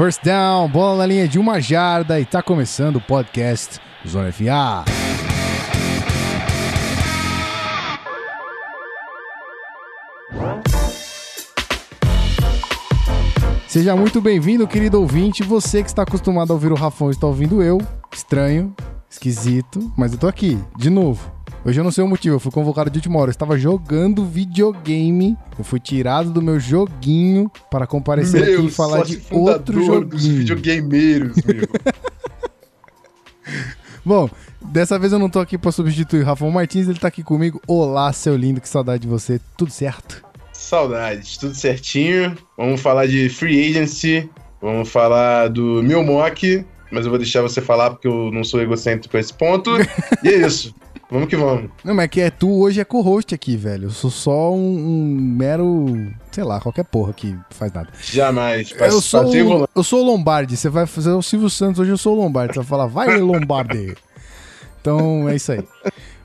First down, bola na linha de uma jarda e tá começando o podcast Zona FA. Seja muito bem-vindo, querido ouvinte. Você que está acostumado a ouvir o Rafão está ouvindo eu. Estranho, esquisito, mas eu tô aqui, de novo. Hoje eu não sei o motivo, eu fui convocado de última hora. Eu estava jogando videogame. Eu fui tirado do meu joguinho para comparecer meu, aqui e falar de outro joguinho. dos videogameiros, meu. Bom, dessa vez eu não tô aqui para substituir o Rafael Martins, ele tá aqui comigo. Olá, seu lindo, que saudade de você. Tudo certo? Saudades, tudo certinho. Vamos falar de free agency, vamos falar do meu mock, mas eu vou deixar você falar porque eu não sou egocêntrico a esse ponto. e é isso. Vamos que vamos. Não, mas é que é tu hoje é co-host aqui, velho. Eu sou só um, um mero, sei lá, qualquer porra que faz nada. Jamais. eu sou, o, eu sou o Lombardi. Você vai fazer o Silvio Santos, hoje eu sou o Lombardi. Você vai falar, vai Lombardi. Então é isso aí.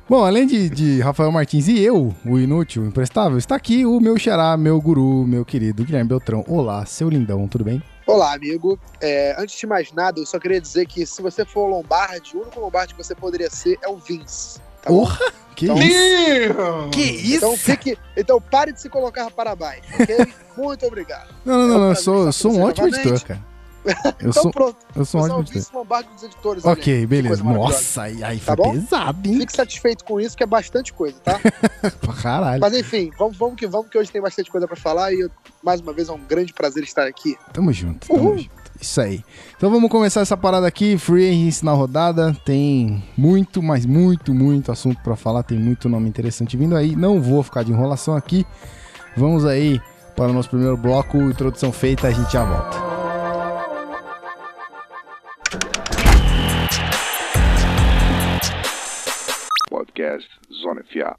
Bom, além de, de, Rafael Martins e eu, o inútil, o imprestável, está aqui o meu xará, meu guru, meu querido Guilherme Beltrão. Olá, seu lindão, tudo bem? Olá, amigo. É, antes de mais nada, eu só queria dizer que se você for o Lombardi, o único Lombardi que você poderia ser é o Vince. Tá Porra! Que então, isso? Que isso? Então, fique, então pare de se colocar para baixo, ok? Muito obrigado. Não, não, não, não eu sou, sou um ótimo editor, cara. Eu então sou, pronto. Eu sou um ótimo editor. Dos editores. Ok, beleza. Nossa, aí, aí tá foi bom? pesado, hein? Fique satisfeito com isso, que é bastante coisa, tá? pra caralho. Mas enfim, vamos, vamos que vamos, que hoje tem bastante coisa pra falar e eu, mais uma vez é um grande prazer estar aqui. Tamo junto, tamo Uhul. junto. Isso aí. Então vamos começar essa parada aqui. Free Agency na rodada. Tem muito, mas muito, muito assunto para falar. Tem muito nome interessante vindo aí. Não vou ficar de enrolação aqui. Vamos aí para o nosso primeiro bloco. Introdução feita, a gente já volta. Podcast Zona FA.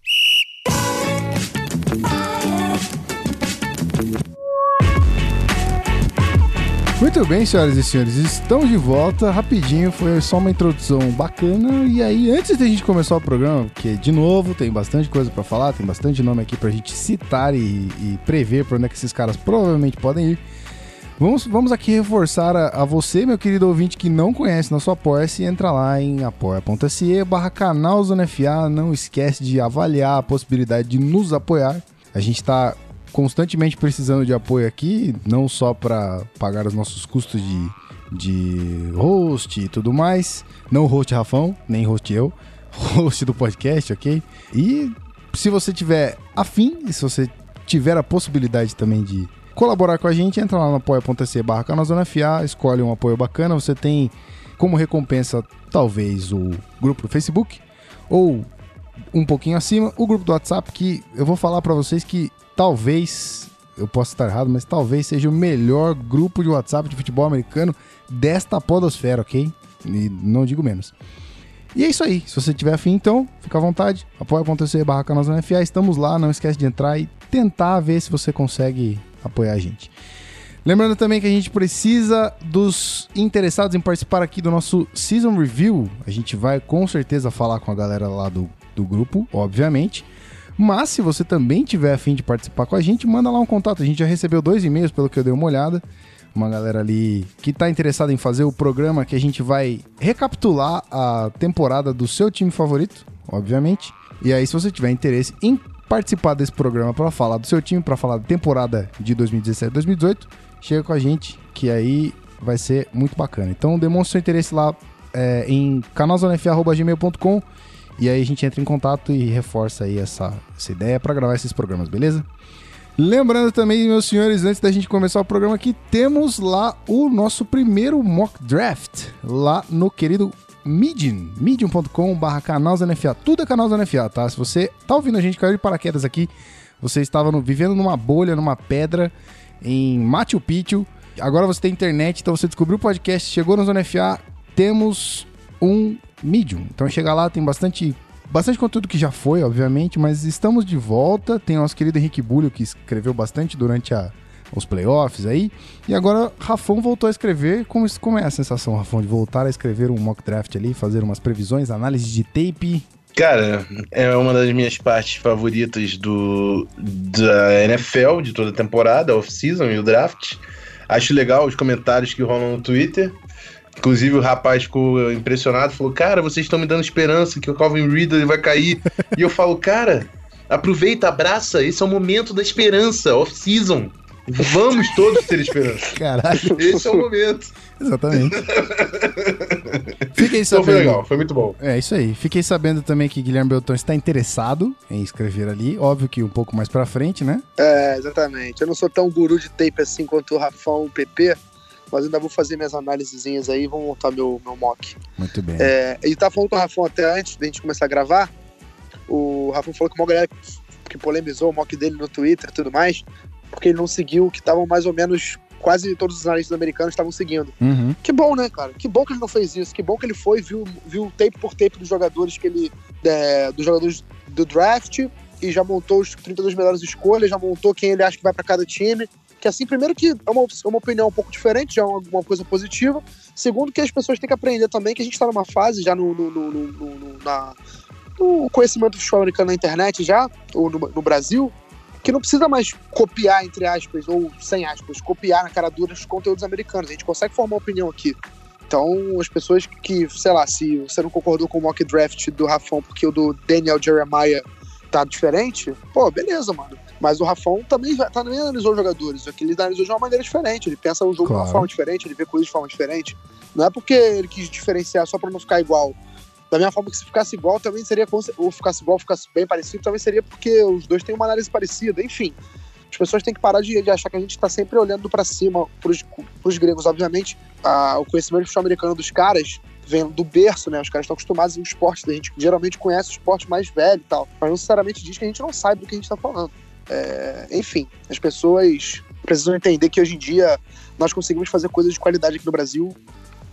Muito bem, senhoras e senhores, estamos de volta. Rapidinho, foi só uma introdução bacana. E aí, antes da gente começar o programa, porque de novo tem bastante coisa para falar, tem bastante nome aqui pra gente citar e, e prever pra onde é que esses caras provavelmente podem ir. Vamos, vamos aqui reforçar a, a você, meu querido ouvinte, que não conhece nosso Apoia-se, entra lá em apoia.se barra canal Zona FA. Não esquece de avaliar a possibilidade de nos apoiar. A gente está constantemente precisando de apoio aqui, não só para pagar os nossos custos de, de host e tudo mais. Não host Rafão, nem host eu, host do podcast, ok? E se você tiver afim, e se você tiver a possibilidade também de colaborar com a gente, entra lá no apoia.se barra FA, escolhe um apoio bacana, você tem como recompensa talvez o grupo do Facebook ou um pouquinho acima, o grupo do WhatsApp que eu vou falar para vocês que talvez, eu posso estar errado, mas talvez seja o melhor grupo de WhatsApp de futebol americano desta podosfera, ok? E não digo menos. E é isso aí. Se você tiver afim, então, fica à vontade. apoia.se barra FA. Estamos lá, não esquece de entrar e tentar ver se você consegue apoiar a gente. Lembrando também que a gente precisa dos interessados em participar aqui do nosso Season Review. A gente vai com certeza falar com a galera lá do, do grupo, obviamente. Mas se você também tiver afim de participar com a gente, manda lá um contato. A gente já recebeu dois e-mails, pelo que eu dei uma olhada. Uma galera ali que está interessada em fazer o programa que a gente vai recapitular a temporada do seu time favorito, obviamente. E aí, se você tiver interesse em participar desse programa para falar do seu time, para falar da temporada de 2017-2018, chega com a gente, que aí vai ser muito bacana. Então demonstre seu interesse lá é, em canalzonef.gmail.com e aí a gente entra em contato e reforça aí essa, essa ideia para gravar esses programas, beleza? Lembrando também, meus senhores, antes da gente começar o programa aqui, temos lá o nosso primeiro mock draft, lá no querido Medium, medium.com.br canal NFA. Tudo é canal NFA, tá? Se você tá ouvindo a gente caiu de paraquedas aqui, você estava no, vivendo numa bolha, numa pedra, em Machu Picchu, agora você tem internet, então você descobriu o podcast, chegou na Zona FA, temos um Medium. Então chega lá, tem bastante bastante conteúdo que já foi, obviamente, mas estamos de volta. Tem nosso querido Henrique Bulho, que escreveu bastante durante a, os playoffs aí. E agora Rafão voltou a escrever. Como, como é a sensação, Rafão, de voltar a escrever um mock draft ali, fazer umas previsões, análise de tape? Cara, é uma das minhas partes favoritas do da NFL, de toda a temporada, off-season e o draft. Acho legal os comentários que rolam no Twitter. Inclusive o rapaz ficou impressionado, falou: Cara, vocês estão me dando esperança que o Calvin Ridley vai cair. e eu falo: Cara, aproveita, abraça, esse é o momento da esperança, off-season. Vamos todos ter esperança. Caralho. Esse é o momento. Exatamente. Fiquei Então sabendo. foi legal, foi muito bom. É isso aí. Fiquei sabendo também que Guilherme Beltrão está interessado em escrever ali. Óbvio que um pouco mais pra frente, né? É, exatamente. Eu não sou tão guru de tape assim quanto o Rafão o PP, mas ainda vou fazer minhas análisezinhas aí e vou montar meu, meu mock. Muito bem. É, e tá falando com o Rafão até antes da gente começar a gravar. O Rafão falou que uma galera que polemizou o mock dele no Twitter e tudo mais, porque ele não seguiu o que estavam mais ou menos quase todos os analistas americanos estavam seguindo. Uhum. Que bom, né, cara? Que bom que ele não fez isso. Que bom que ele foi, viu, viu tape por tape dos jogadores que ele. é, dos jogadores do draft e já montou os 32 melhores escolhas, já montou quem ele acha que vai pra cada time. Que assim, primeiro que é uma, é uma opinião um pouco diferente, já é uma, uma coisa positiva. Segundo, que as pessoas têm que aprender também que a gente tá numa fase já no, no, no, no- na, conhecimento futebol americano na internet já, ou no, no Brasil, que não precisa mais copiar, entre aspas, ou sem aspas, copiar na cara dura os conteúdos americanos. A gente consegue formar opinião aqui. Então, as pessoas que, sei lá, se você não concordou com o mock draft do Rafão porque o do Daniel Jeremiah tá diferente, pô, beleza, mano. Mas o Rafão também, já- também analisou os jogadores, que ele analisou de uma maneira diferente. Ele pensa o jogo de Claro. uma forma diferente, ele vê coisas de forma diferente. Não é porque ele quis diferenciar só pra não ficar igual. Da mesma forma que se ficasse igual, também seria. Ou ficasse igual, ficasse bem parecido, também seria porque os dois têm uma análise parecida. Enfim, as pessoas têm que parar de, de achar que a gente tá sempre olhando pra cima, pros, pros gregos. Obviamente, a- o conhecimento do futebol americano dos caras vem do berço, né? Os caras estão acostumados em esporte, a gente geralmente conhece o esporte mais velho e tal. Mas não necessariamente diz que a gente não sabe do que a gente tá falando. É, enfim, as pessoas precisam entender que hoje em dia nós conseguimos fazer coisas de qualidade aqui no Brasil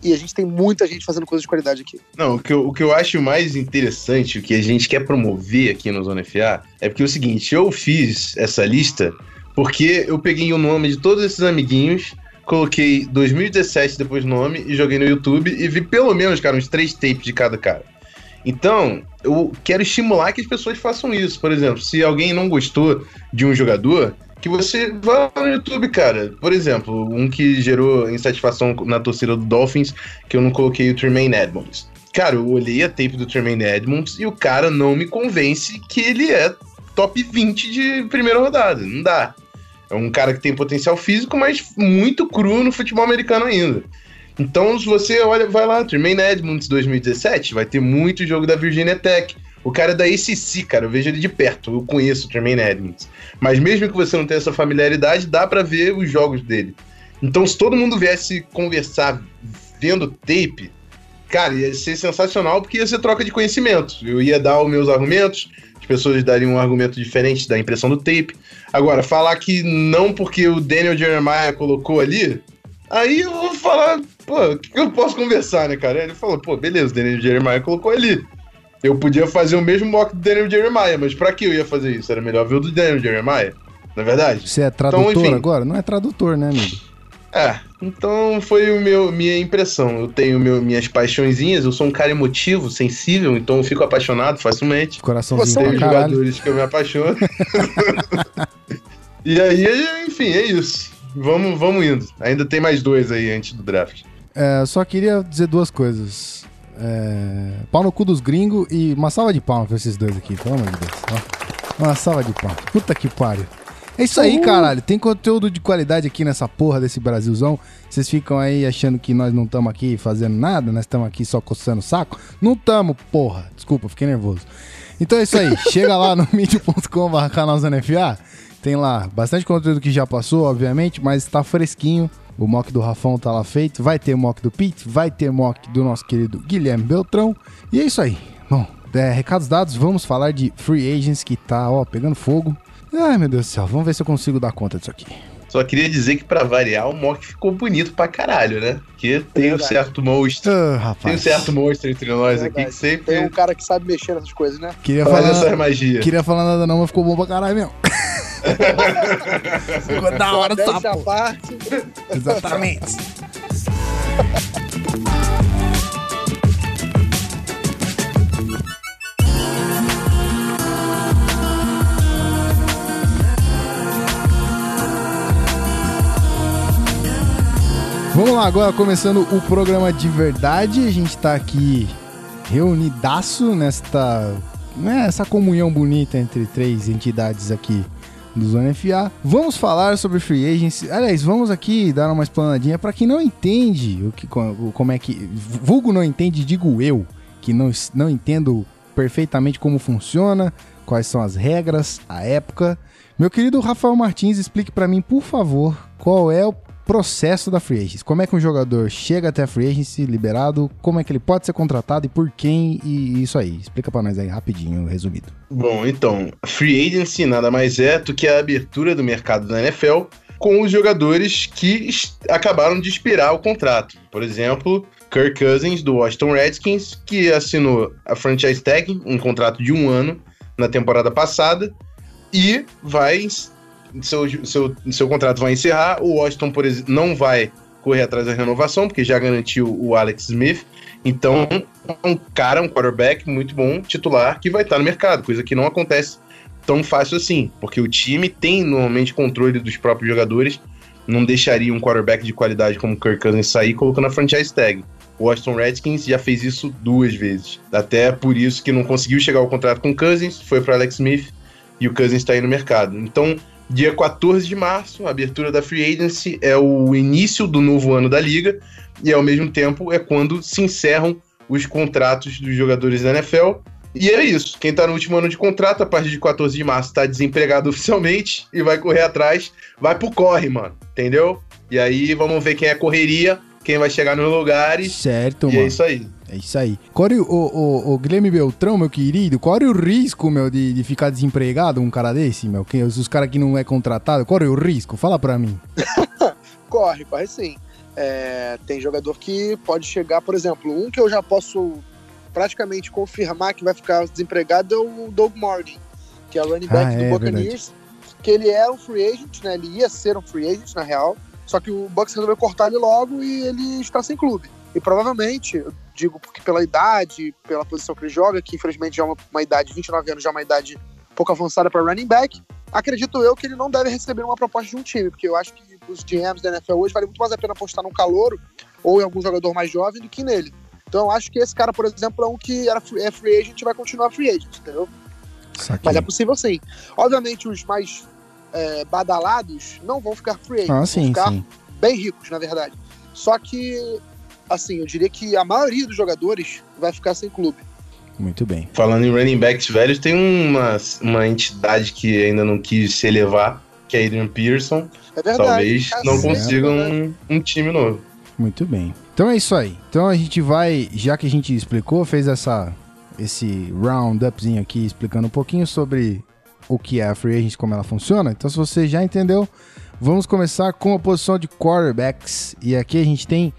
e a gente tem muita gente fazendo coisas de qualidade aqui. Não, o que, eu, o que eu acho mais interessante, o que a gente quer promover aqui no Zona FA, é porque é o seguinte, eu fiz essa lista porque eu peguei o nome de todos esses amiguinhos, coloquei 2017 depois nome e joguei no YouTube e vi pelo menos, cara, uns três tapes de cada cara. Então, eu quero estimular que as pessoas façam isso. Por exemplo, se alguém não gostou de um jogador, que você vá no YouTube, cara. Por exemplo, um que gerou insatisfação na torcida do Dolphins, que eu não coloquei o Tremaine Edmonds. Cara, eu olhei a tape do Tremaine Edmonds e o cara não me convence que ele é top 20 de primeira rodada. Não dá. É um cara que tem potencial físico, mas muito cru no futebol americano ainda. Então, se você olha, vai lá, Tremaine Edmonds 2017, vai ter muito jogo da Virginia Tech. O cara é da ACC, cara, eu vejo ele de perto, eu conheço o Tremaine Edmonds. Mas mesmo que você não tenha essa familiaridade, dá pra ver os jogos dele. Então, se todo mundo viesse conversar vendo tape, cara, ia ser sensacional porque ia ser troca de conhecimento. Eu ia dar os meus argumentos, as pessoas dariam um argumento diferente da impressão do tape. Agora, falar que não porque o Daniel Jeremiah colocou ali, aí eu vou falar, pô, o que que eu posso conversar, né, cara? Ele falou, pô, beleza, o Daniel Jeremiah colocou ali. Eu podia fazer o mesmo mock do Daniel Jeremiah, mas pra que eu ia fazer isso? Era melhor ver o do Daniel Jeremiah, na é verdade? Você é tradutor Então, enfim. agora? Não é tradutor, né, amigo? É, então foi o meu, minha impressão. Eu tenho meu, minhas paixõezinhas, eu sou um cara emotivo, sensível, então eu fico apaixonado facilmente. Coraçãozinho Tem caralho. jogadores que eu me apaixono. e aí, enfim, é isso. Vamos, vamos indo. Ainda tem mais dois aí antes do draft. É, só queria dizer duas coisas. É, pau no cu dos gringos e uma salva de palmas pra esses dois aqui, pelo amor de Deus. Ó, Uma salva de palmas. Puta que pariu. É isso aí, caralho. Tem conteúdo de qualidade aqui nessa porra desse Brasilzão. Vocês ficam aí achando que nós não estamos aqui fazendo nada, nós estamos aqui só coçando o saco. Não estamos, porra. Desculpa, fiquei nervoso. Então é isso aí. Chega lá no mídia.com.br canalzonefa. Tem lá bastante conteúdo que já passou, obviamente, mas tá fresquinho. O mock do Rafão tá lá feito. Vai ter mock do Pete, vai ter mock do nosso querido Guilherme Beltrão. E é isso aí. Bom, é, recados dados, vamos falar de Free Agents que tá, ó, pegando fogo. Ai, meu Deus do céu, vamos ver se eu consigo dar conta disso aqui. Só queria dizer que pra variar, o mock ficou bonito pra caralho, né? Porque tem um Verdade. certo monstro. Ah, rapaz. Tem um certo monstro entre nós aqui que sempre Tem um cara que sabe mexer nessas coisas, né? Queria faz falar, essa magia. queria falar nada não, mas ficou bom pra caralho mesmo. ficou da hora porra. parte. Exatamente. Vamos lá, agora começando o programa de verdade. A gente tá aqui reunidaço nesta né, essa comunhão bonita entre três entidades aqui do Zona FA. Vamos falar sobre free agency. Aliás, vamos aqui dar uma explanadinha para quem não entende o que como é que vulgo não entende, digo eu, que não não entendo perfeitamente como funciona, quais são as regras, a época. Meu querido Rafael Martins, explique para mim, por favor, qual é o processo da free agency. Como é que um jogador chega até a free agency liberado, como é que ele pode ser contratado e por quem e isso aí. Explica para nós aí rapidinho, resumido. Bom, então, free agency nada mais é do que a abertura do mercado da NFL com os jogadores que acabaram de expirar o contrato. Por exemplo, Kirk Cousins do Washington Redskins, que assinou a franchise tag, um contrato de um ano na temporada passada e vai seu, seu, seu contrato vai encerrar. O Washington, por exemplo, não vai correr atrás da renovação, porque já garantiu o Alex Smith. Então, é um cara, um quarterback muito bom, titular, que vai estar no mercado, coisa que não acontece tão fácil assim, porque o time tem normalmente controle dos próprios jogadores, não deixaria um quarterback de qualidade como Kirk Cousins sair colocando a franchise tag. O Washington Redskins já fez isso duas vezes. Até por isso que não conseguiu chegar ao contrato com o Cousins, foi para Alex Smith e o Cousins está aí no mercado. Então, Dia 14 de março, a abertura da Free Agency é o início do novo ano da liga e ao mesmo tempo é quando se encerram os contratos dos jogadores da NFL. E é isso. Quem tá no último ano de contrato, a partir de 14 de março, tá desempregado oficialmente e vai correr atrás, vai pro corre, mano. Entendeu? E aí vamos ver quem é correria, quem vai chegar nos lugares. Certo, e mano. é isso aí. É isso aí. Qual é o, o, o Guilherme Beltrão, meu querido, qual é o risco, meu, de, de ficar desempregado um cara desse, meu? Que, os, os caras que não é contratado, qual é o risco? Fala pra mim. corre, corre sim. É, tem jogador que pode chegar, por exemplo, um que eu já posso praticamente confirmar que vai ficar desempregado é o Doug Martin, que é o running back Ah, do é, Buccaneers, que ele é um free agent, né? Ele ia ser um free agent, na real, só que o Bucks resolveu cortar ele logo e ele está sem clube. E provavelmente, eu digo porque pela idade, pela posição que ele joga, que infelizmente já é uma, uma idade, 29 anos, já é uma idade pouco avançada para running back, acredito eu que ele não deve receber uma proposta de um time, porque eu acho que os GMs da NFL hoje vale muito mais a pena apostar num calouro ou em algum jogador mais jovem do que nele. Então eu acho que esse cara, por exemplo, é um que era free, é free agent e vai continuar free agent, entendeu? Mas é possível sim. Obviamente, os mais é, badalados não vão ficar free agents, Ah, vão sim, ficar sim. bem ricos, na verdade. Só que, assim, eu diria que a maioria dos jogadores vai ficar sem clube. Muito bem. Falando em running backs velhos, tem uma, uma entidade que ainda não quis se elevar, que é Adrian Pearson. É verdade. Talvez é não assim, consigam é verdade. um, um time novo. Muito bem. Então é isso aí. Então a gente vai, já que a gente explicou, fez essa esse round-upzinho aqui explicando um pouquinho sobre o que é a free agent, como ela funciona. Então se você já entendeu, vamos começar com a posição de quarterbacks. E aqui a gente tem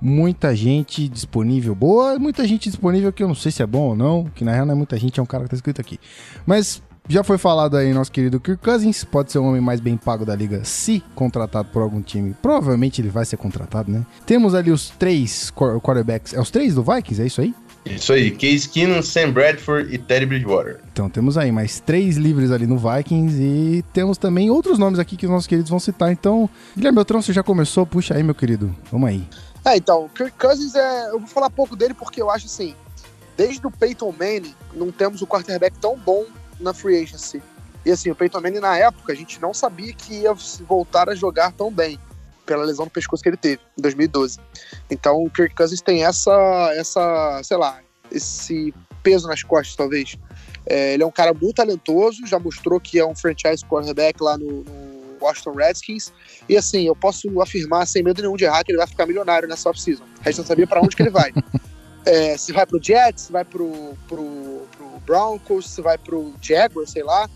muita gente disponível boa, muita gente disponível que eu não sei se é bom ou não, que na real não é muita gente, é um cara que tá escrito aqui. Mas já foi falado aí nosso querido Kirk Cousins, pode ser o homem mais bem pago da liga se contratado por algum time. Provavelmente ele vai ser contratado, né? Temos ali os três quar- quarterbacks, é os três do Vikings, é isso aí? Isso aí, Case Keenum, Sam Bradford e Teddy Bridgewater. Então temos aí mais três livres ali no Vikings e temos também outros nomes aqui que os nossos queridos vão citar. Então, Guilherme Beltrão, você já começou? Puxa aí, meu querido. Vamos aí. É, então, o Kirk Cousins é. Eu vou falar pouco dele porque eu acho assim. Desde o Peyton Manning, não temos o quarterback tão bom na free agency. E assim, o Peyton Manning, na época, a gente não sabia que ia voltar a jogar tão bem. Pela lesão no pescoço que ele teve, em 2012. Então, o Kirk Cousins tem essa, essa sei lá, esse peso nas costas, talvez. É, ele é um cara muito talentoso, já mostrou que é um franchise quarterback lá no, no Washington Redskins. E assim, eu posso afirmar sem medo nenhum de errar que ele vai ficar milionário nessa off-season. A gente não sabia para onde que ele vai. É, se vai pro Jets, se vai pro, pro, pro Broncos, se vai pro Jaguars, sei lá.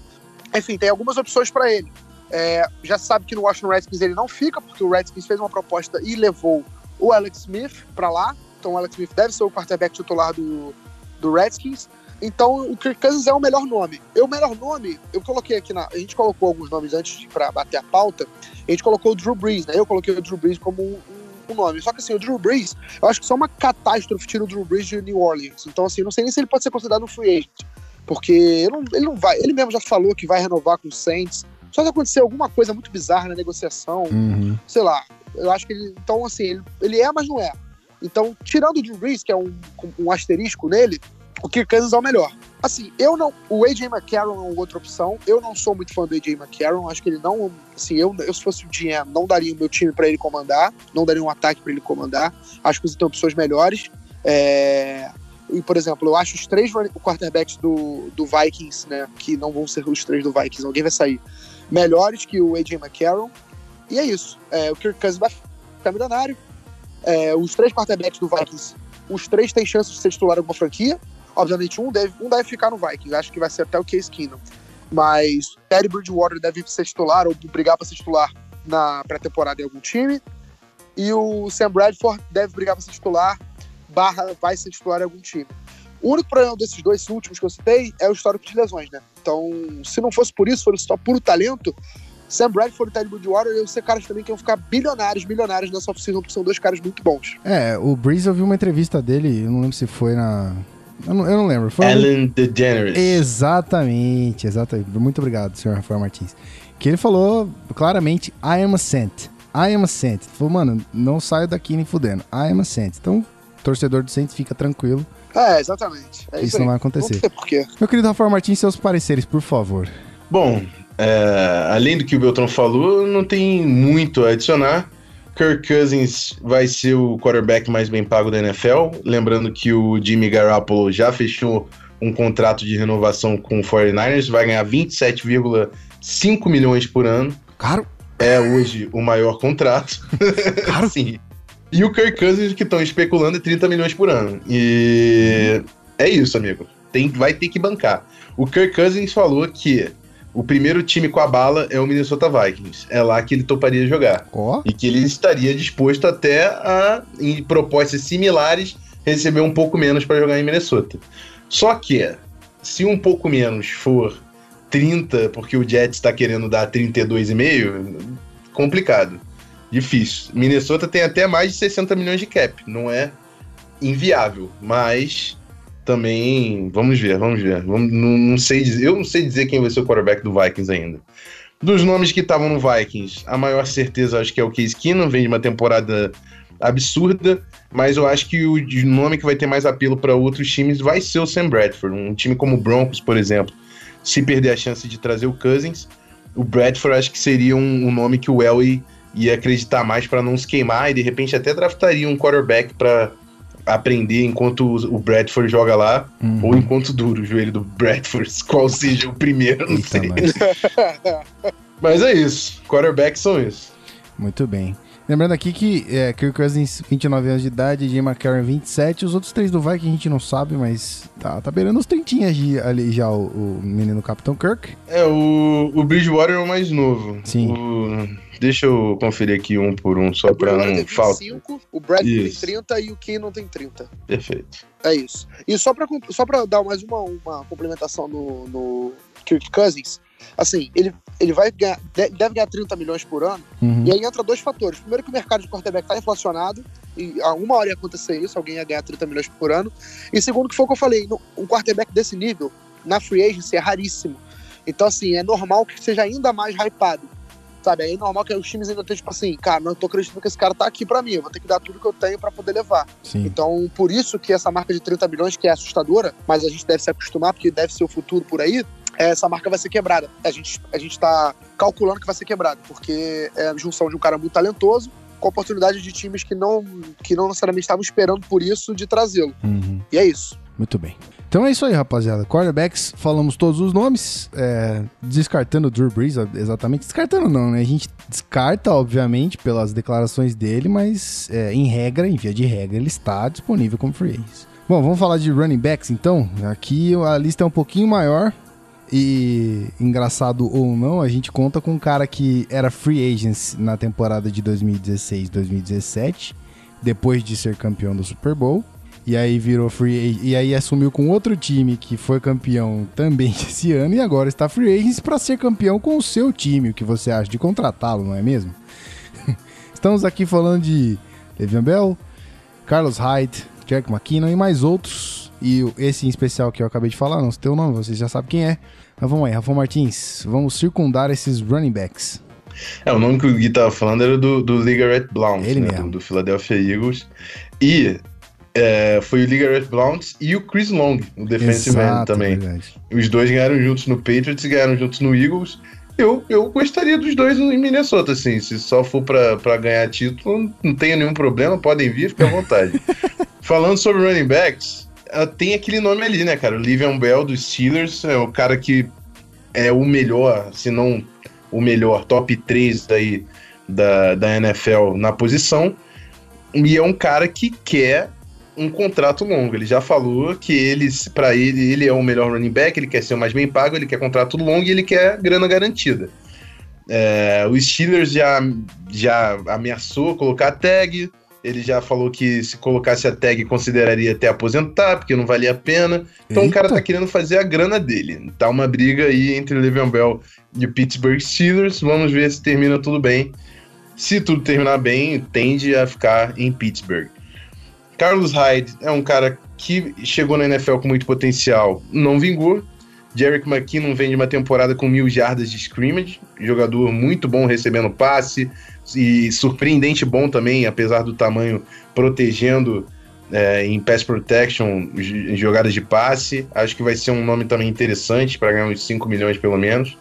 Enfim, tem algumas opções para ele. É, já sabe que no Washington Redskins ele não fica, porque o Redskins fez uma proposta e levou o Alex Smith para lá. Então o Alex Smith deve ser o quarterback titular do, do Redskins. Então o Kirk Cousins é o melhor nome. E o melhor nome, eu coloquei aqui na. A gente colocou alguns nomes antes para bater a pauta. A gente colocou o Drew Brees, né? Eu coloquei o Drew Brees como um, um, nome. Só que assim, o Drew Brees, eu acho que só uma catástrofe tira o Drew Brees de New Orleans. Então, assim, não sei nem se ele pode ser considerado um free agent. Porque ele não, ele não vai. Ele mesmo já falou que vai renovar com o Saints. Só se acontecer alguma coisa muito bizarra na negociação, Uhum. sei lá. Eu acho que ele. Então, assim, ele, ele é, mas não é. Então, tirando o Drew Brees, que é um, um asterisco nele, o Kirk Cousins é o melhor. Assim, eu não. O AJ McCarron é outra opção. Eu não sou muito fã do AJ McCarron. Acho que ele não. Assim, eu, eu se fosse o GM, não daria o meu time pra ele comandar. Não daria um ataque pra ele comandar. Acho que você tem opções melhores. É, e, por exemplo, eu acho os três quarterbacks do, do Vikings, né? Que não vão ser os três do Vikings, alguém vai sair. Melhores que o AJ McCarron. E é isso. É, o Kirk Cousins vai ficar milionário. É, os três quarterbacks do Vikings, os três têm chance de ser titular alguma franquia. Obviamente, um deve, um deve ficar no Vikings. Acho que vai ser até o Case Keenum. Mas Teddy Bridgewater deve ser titular ou brigar para ser titular na pré-temporada em algum time. E o Sam Bradford deve brigar para ser titular, barra vai ser titular em algum time. O único problema desses dois últimos que eu citei é o histórico de lesões, né? Então, se não fosse por isso, fosse só puro talento, Sam Bradford e Teddy Bridgewater iam ser caras também que iam ficar bilionários, milionários nessa oficina, porque são dois caras muito bons. É, o Breeze, eu vi uma entrevista dele, eu não lembro se foi na. Eu não, eu não lembro. Foi Ellen DeGeneres. Exatamente, exatamente. Muito obrigado, senhor Rafael Martins. Que ele falou claramente, I am a saint. I am a saint. Ele falou, mano, não saio daqui nem fudendo. I am a saint. Então, torcedor do Saints fica tranquilo. É, exatamente. É Isso isso, não vai acontecer. Não sei porquê. Meu querido Rafael Martins, seus pareceres, por favor. Bom, é, além do que o Beltrão falou, não tem muito a adicionar. Kirk Cousins vai ser o quarterback mais bem pago da NFL. Lembrando que o Jimmy Garoppolo já fechou um contrato de renovação com o 49ers, vai ganhar 27,5 milhões por ano. Caro, É hoje o maior contrato. caro. Sim. E o Kirk Cousins, que estão especulando, é 30 milhões por ano. E é isso, amigo. Tem, vai ter que bancar. O Kirk Cousins falou que o primeiro time com a bala é o Minnesota Vikings. É lá que ele toparia jogar. Ó, E que ele estaria disposto até a, em propostas similares, receber um pouco menos para jogar em Minnesota. Só que, se um pouco menos for 30, porque o Jets está querendo dar 32,5, complicado. Difícil. Minnesota tem até mais de 60 milhões de cap. Não é inviável, mas também vamos ver, vamos ver. Vamos- não, não sei dizer, eu não sei dizer quem vai ser o quarterback do Vikings ainda. Dos nomes que estavam no Vikings, a maior certeza acho que é o Case Keenum, vem de uma temporada absurda, mas eu acho que o nome que vai ter mais apelo para outros times vai ser o Sam Bradford. Um time como o Broncos, por exemplo, se perder a chance de trazer o Cousins, o Bradford acho que seria um, um nome que o Elway ia acreditar mais para não se queimar e de repente até draftaria um quarterback para aprender enquanto o Bradford joga lá Uhum. ou enquanto dura o joelho do Bradford, qual seja o primeiro, não Eita, sei. Mas é isso, quarterbacks são isso. Muito bem. Lembrando aqui que é, Kirk Cousins, 29 anos de idade, Jay McCarron, 27. Os outros três do Viking a gente não sabe, mas tá, tá beirando os trintinhas de- ali já o, o menino Capitão Kirk. É, o, o Bridgewater é o mais novo. Sim. O- deixa eu conferir aqui um por um, só pra Bridgewater não tem faltar. 25, o Bradford Isso. tem 30 e o Keenum tem 30. Perfeito. É isso. E só pra, comp- só pra dar mais uma, uma complementação no, no Kirk Cousins, assim, ele, ele vai ganhar, de- deve ganhar 30 milhões por ano, Uhum. e aí entra dois fatores. Primeiro que o mercado de quarterback tá inflacionado, e a uma hora ia acontecer isso, alguém ia ganhar 30 milhões por ano. E segundo que foi o que eu falei, no- um quarterback desse nível, na free agency, é raríssimo. Então, assim, é normal que seja ainda mais hypado. Sabe, aí é normal que os times ainda tenham, tipo assim, cara, não tô acreditando que esse cara tá aqui pra mim, eu vou ter que dar tudo que eu tenho pra poder levar. Sim. Então, por isso que essa marca de 30 milhões, que é assustadora, mas a gente deve se acostumar, porque deve ser o futuro por aí, essa marca vai ser quebrada. A gente, a gente tá calculando que vai ser quebrada, porque é a junção de um cara muito talentoso com a oportunidade de times que não, que não necessariamente estavam esperando por isso de trazê-lo. Uhum. E é isso. Muito bem. Então é isso aí, rapaziada. Quarterbacks, falamos todos os nomes, é, descartando o Drew Brees, exatamente. Descartando não, né? A gente descarta, obviamente, pelas declarações dele, mas é, em regra, em via de regra, ele está disponível como free agent. Bom, vamos falar de running backs então. Aqui a lista é um pouquinho maior. E engraçado ou não, a gente conta com um cara que era free agent na temporada de 2016-2017, depois de ser campeão do Super Bowl. E aí virou free agent, e aí assumiu com outro time que foi campeão também esse ano e agora está free agent para ser campeão com o seu time. O que você acha de contratá-lo, não é mesmo? Estamos aqui falando de Le'Veon Bell, Carlos Hyde, Jack McKinnon e mais outros. E esse em especial que eu acabei de falar, não sei o nome, vocês já sabem quem é. Mas vamos aí, Rafa Martins, vamos circundar esses running backs. É, o nome que o Gui tava falando era do, do Ligaret Blount, né, do, do Philadelphia Eagles. E é, foi o Ligaret Blount e o Chris Long, o defensive end também. verdade. Os dois ganharam juntos no Patriots e ganharam juntos no Eagles. Eu, eu gostaria dos dois em Minnesota, assim. Se só for pra ganhar título, não tenho nenhum problema, podem vir, fica à vontade. Falando sobre running backs, ah, tem aquele nome ali, né, cara? O Livian Bell dos Steelers é o cara que é o melhor, se não o melhor, top 3 aí da, da NFL na posição. E é um cara que quer um contrato longo. Ele já falou que ele, para ele, ele é o melhor running back, ele quer ser o mais bem pago, ele quer contrato longo e ele quer grana garantida. É, o Steelers já, já ameaçou colocar a tag. Ele já falou que se colocasse a tag consideraria até aposentar, porque não valia a pena. Então o cara Eita. tá querendo fazer a grana dele. Tá uma briga aí entre o Le'Veon Bell e o Pittsburgh Steelers. Vamos ver se termina tudo bem. Se tudo terminar bem, tende a ficar em Pittsburgh. Carlos Hyde é um cara que chegou na NFL com muito potencial, não vingou. Jerick McKinnon vem de uma temporada com mil jardas de scrimmage, jogador muito bom recebendo passe e surpreendente bom também, apesar do tamanho, protegendo é, em pass protection, jogadas de passe. Acho que vai ser um nome também interessante para ganhar uns 5 milhões pelo menos.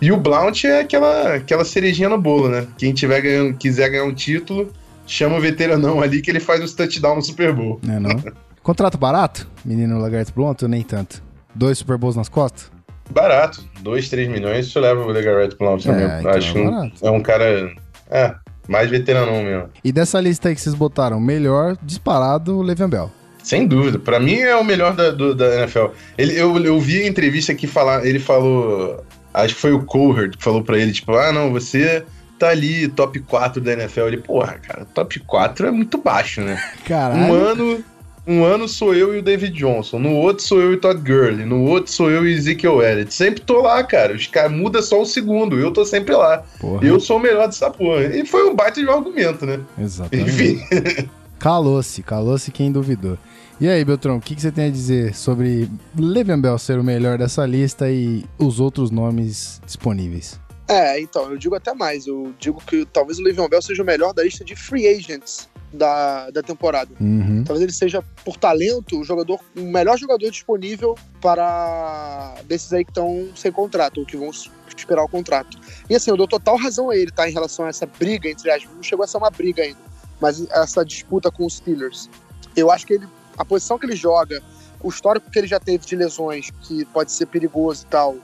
E o Blount é aquela, aquela cerejinha no bolo, né? Quem tiver ganhando, quiser ganhar um título, chama o veteranão ali que ele faz os touchdown no Super Bowl. Não é não? Contrato barato, menino Lagarto Blonto, nem tanto? Dois Super Bowls nas costas? Barato, 2, 3 milhões, isso leva o Legarrette Blount também. É, então Acho é um- é um cara. É, mais veteranão mesmo. E dessa lista aí que vocês botaram, melhor disparado, o Le'Veon Bell. Sem dúvida. Pra mim é o melhor da, do- da NFL. Ele, eu, eu vi a entrevista que falar, ele falou. Acho que foi o Cohert que falou pra ele, tipo, ah, não, você tá ali, top 4 da NFL. Ele, porra, cara, top 4 é muito baixo, né? Caralho. Um ano. Um ano sou eu e o David Johnson, no outro sou eu e Todd Gurley, no outro sou eu e Ezekiel Elliott. Sempre tô lá, cara. Os caras muda só o segundo, eu tô sempre lá. Porra, Eu sou o melhor dessa porra. E foi um baita de um argumento, né? exatamente. Enfim. Calou-se, calou-se quem duvidou. E aí, Beltrão, o que, que você tem a dizer sobre Le'Veon Bell ser o melhor dessa lista e os outros nomes disponíveis? É, então, eu digo até mais. Eu digo que talvez o Le'Veon Bell seja o melhor da lista de free agents da, da temporada. Uhum. Talvez ele seja, por talento, o jogador, o melhor jogador disponível para desses aí que estão sem contrato, ou que vão esperar o contrato. E assim, eu dou total razão a ele, tá? Em relação a essa briga entre as. Não chegou a ser uma briga ainda, mas essa disputa com os Steelers. Eu acho que ele. A posição que ele joga, o histórico que ele já teve de lesões, que pode ser perigoso e tal,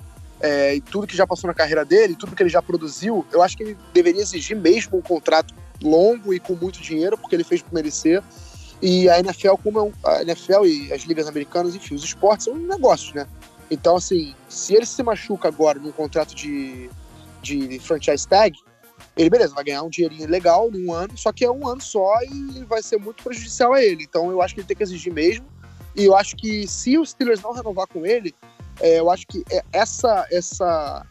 é, e tudo que já passou na carreira dele, tudo que ele já produziu, eu acho que ele deveria exigir mesmo um contrato longo e com muito dinheiro, porque ele fez por merecer. E a NFL, como é um, a NFL e as ligas americanas, enfim, os esportes são negócios, né? Então, assim, se ele se machuca agora num contrato de, de franchise tag, ele, beleza, vai ganhar um dinheirinho legal num ano, só que é um ano só e vai ser muito prejudicial a ele. Então, eu acho que ele tem que exigir mesmo. E eu acho que se os Steelers não renovar com ele, é, eu acho que é- essa, essa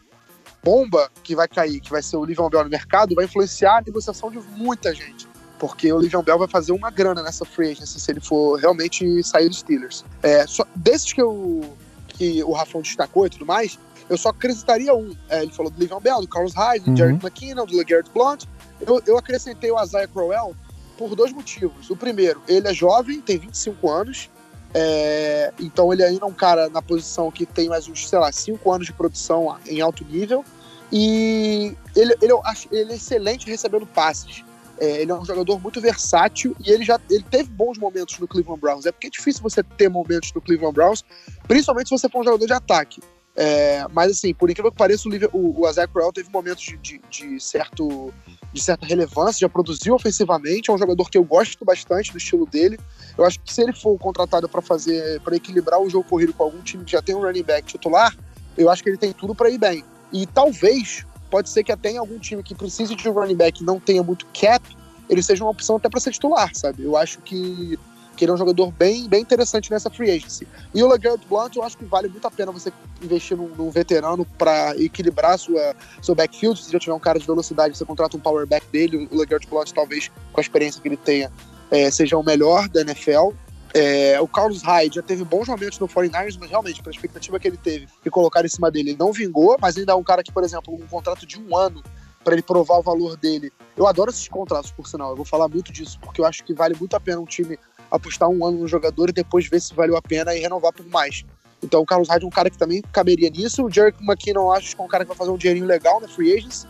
bomba que vai cair, que vai ser o Livion Bell no mercado, vai influenciar a negociação de muita gente. Porque o Livion Bell vai fazer uma grana nessa free agency se ele for realmente sair dos Steelers. É, só, desses que, eu, que o Rafão destacou e tudo mais, eu só acrescentaria um. É, ele falou do Livion Bell, do Carlos Hyde, do Uhum. Jared McKinnon, do LeGarrette Blount. Eu, eu acrescentei o Isaiah Crowell por dois motivos. O primeiro, ele é jovem, tem 25 anos, é, então ele ainda é um cara na posição que tem mais uns, sei lá, 5 anos de produção em alto nível. E ele, ele, ele é excelente recebendo passes. É, ele é um jogador muito versátil e ele já ele teve bons momentos no Cleveland Browns. É porque é difícil você ter momentos no Cleveland Browns, principalmente se você for um jogador de ataque. É, mas assim, por incrível que pareça, o, o, o Isaiah Crowell teve momentos de, de, de certo, de certa relevância, já produziu ofensivamente, é um jogador que eu gosto bastante do estilo dele. Eu acho que se ele for contratado para fazer, para equilibrar o jogo corrido com algum time que já tem um running back titular, eu acho que ele tem tudo para ir bem. E talvez, pode ser que até em algum time que precise de um running back e não tenha muito cap, ele seja uma opção até para ser titular, sabe? Eu acho que, que ele é um jogador bem, bem interessante nessa free agency. E o LeGarrette Blount, eu acho que vale muito a pena você investir num, num veterano para equilibrar sua, seu backfield. Se já tiver um cara de velocidade, você contrata um power back dele. O LeGarrette Blount, talvez, com a experiência que ele tenha, é, seja o melhor da NFL. É, o Carlos Hyde já teve bons momentos no 49ers, mas realmente, para a expectativa que ele teve e colocar em cima dele, ele não vingou, mas ainda é um cara que, por exemplo, um contrato de um ano para ele provar o valor dele. Eu adoro esses contratos, por sinal. Eu vou falar muito disso, porque eu acho que vale muito a pena um time apostar um ano no jogador e depois ver se valeu a pena e renovar por mais. Então o Carlos Hyde é um cara que também caberia nisso. O Jerick McKinnon, acho que é um cara que vai fazer um dinheirinho legal na Free Agents,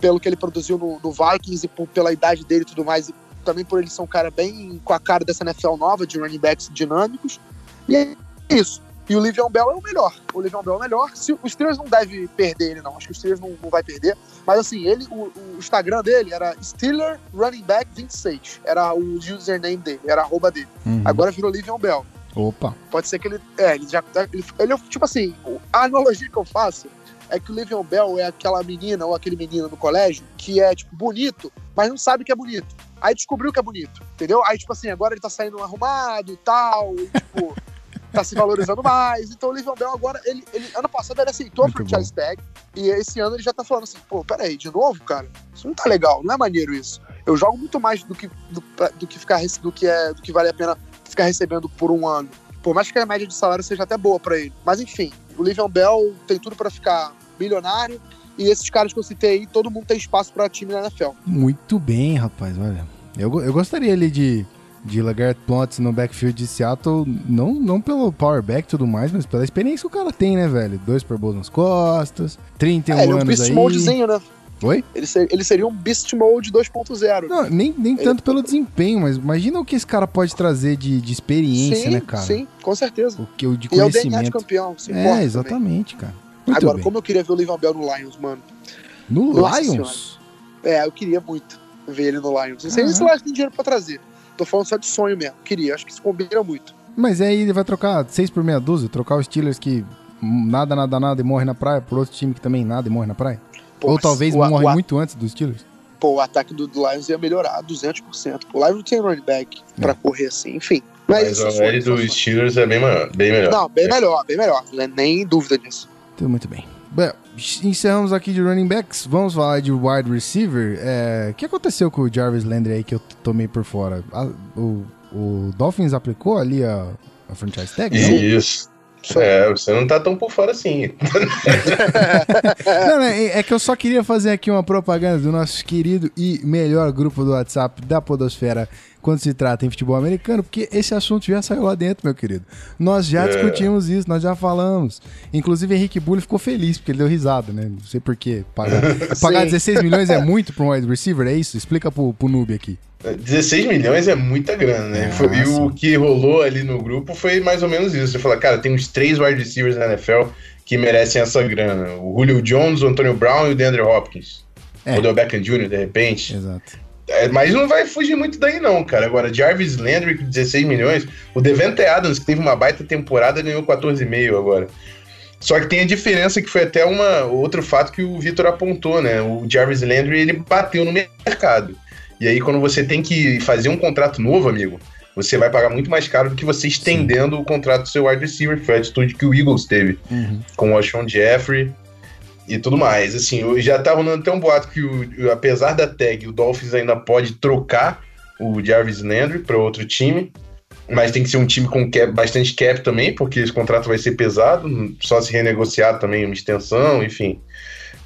pelo que ele produziu no, no Vikings e por, pela idade dele e tudo mais, e também por ele ser um cara bem com a cara dessa NFL nova, de running backs dinâmicos. E é isso. E o Livion Bell é o melhor. O Livion Bell é o melhor. Se, o Steelers não deve perder ele, não. Acho que o Steelers não, não vai perder. Mas assim, ele, o, o, Instagram dele era Steeler Running Back 26. Era o username dele, era a arroba dele. Uhum. Agora virou Livion Bell. Opa. Pode ser que ele. É, ele já. Ele, ele, tipo assim, a analogia que eu faço é que o Livion Bell é aquela menina ou aquele menino no colégio que é, tipo, bonito, mas não sabe que é bonito. Aí descobriu que é bonito, entendeu? Aí, tipo assim, agora ele tá saindo arrumado e tal, e, tipo, tá se valorizando mais. Então o Livion Bell agora, ele, ele ano passado ele aceitou Muito a franchise bom. tag, e esse ano ele já tá falando assim, pô, peraí, de novo, cara? Isso não tá legal, não é maneiro isso. Eu jogo muito mais do que, do, do que ficar do que é do que vale a pena ficar recebendo por um ano. Por mais que a média de salário seja até boa para ele. Mas enfim, o Livion Bell tem tudo para ficar milionário. E esses caras que eu citei aí, todo mundo tem espaço para time na NFL. Muito bem, rapaz, olha. Eu, eu gostaria ali de, de Lagarde Plotz no backfield de Seattle, não, não pelo power back e tudo mais, mas pela experiência que o cara tem, né, velho? Dois Super Bowls nas costas, 31 é, ele é um anos aí. moldezinho, né? Oi? Ele, ser, ele seria um Beast Mode 2.0. Não, nem, nem tanto pelo desempenho, mas imagina o que esse cara pode trazer de, de experiência, sim, né, cara? Sim, com certeza. O que o de conhecimento. E é o DNA de campeão, se É, exatamente, também. cara. Muito Agora, bem. como eu queria ver o Levan Bell no Lions, mano. No Nossa Lions? Senhora. É, eu queria muito ver ele no Lions. Não sei se o Lions tem dinheiro pra trazer. Tô falando só de sonho mesmo. Queria, acho que isso combina muito. Mas aí ele vai trocar 6 por meia dúzia, trocar os Steelers que nada, nada, nada e morre na praia, por outro time que também nada e morre na praia? Pô, Ou talvez o, morre o, muito antes dos Steelers? Pô, o ataque do Lions ia melhorar 200%. O Lions não tem running back é. pra correr assim, enfim. Mas, Mas a L dos Steelers é bem, bem melhor. Não, bem melhor, bem melhor. É nem dúvida disso. Tudo muito bem. Bem, encerramos aqui de running backs. Vamos falar de wide receiver. É, o que aconteceu com o Jarvis Landry aí que eu tomei por fora? A, o, o Dolphins aplicou ali a, a franchise tag? Isso. É, você não tá tão por fora assim. não, não, é, é que eu só queria fazer aqui uma propaganda do nosso querido e melhor grupo do WhatsApp da Podosfera quando se trata em futebol americano, porque esse assunto já saiu lá dentro, meu querido. Nós já é. discutimos isso, nós já falamos. Inclusive, Henrique Bulli ficou feliz, porque ele deu risada, né? Não sei porquê. Pagar, pagar 16 milhões é muito para um wide receiver, é isso? Explica pro, pro noob aqui. 16 milhões é muita grana, né? É, foi, e o que rolou ali no grupo foi mais ou menos isso. Você fala, cara, tem uns três wide receivers na NFL que merecem essa grana. O Julio Jones, o Antonio Brown e o DeAndre Hopkins. É. O Del Beckham Jr., de repente. Exato. É, mas não vai fugir muito daí, não, cara. Agora, Jarvis Landry com 16 milhões. O Devante Adams, que teve uma baita temporada, ganhou 14,5 agora. Só que tem a diferença que foi até uma outro fato que o Vitor apontou, né? O Jarvis Landry ele bateu no mercado. E aí, quando você tem que fazer um contrato novo, amigo, você vai pagar muito mais caro do que você estendendo Sim. o contrato do seu wide receiver. Foi a atitude que o Eagles teve uhum. com o Sean Jeffrey e tudo mais. Assim, já tá rolando até um boato que, o, apesar da tag, o Dolphins ainda pode trocar o Jarvis Landry para outro time, mas tem que ser um time com cap, bastante cap também, porque esse contrato vai ser pesado, só se renegociar também uma extensão, enfim.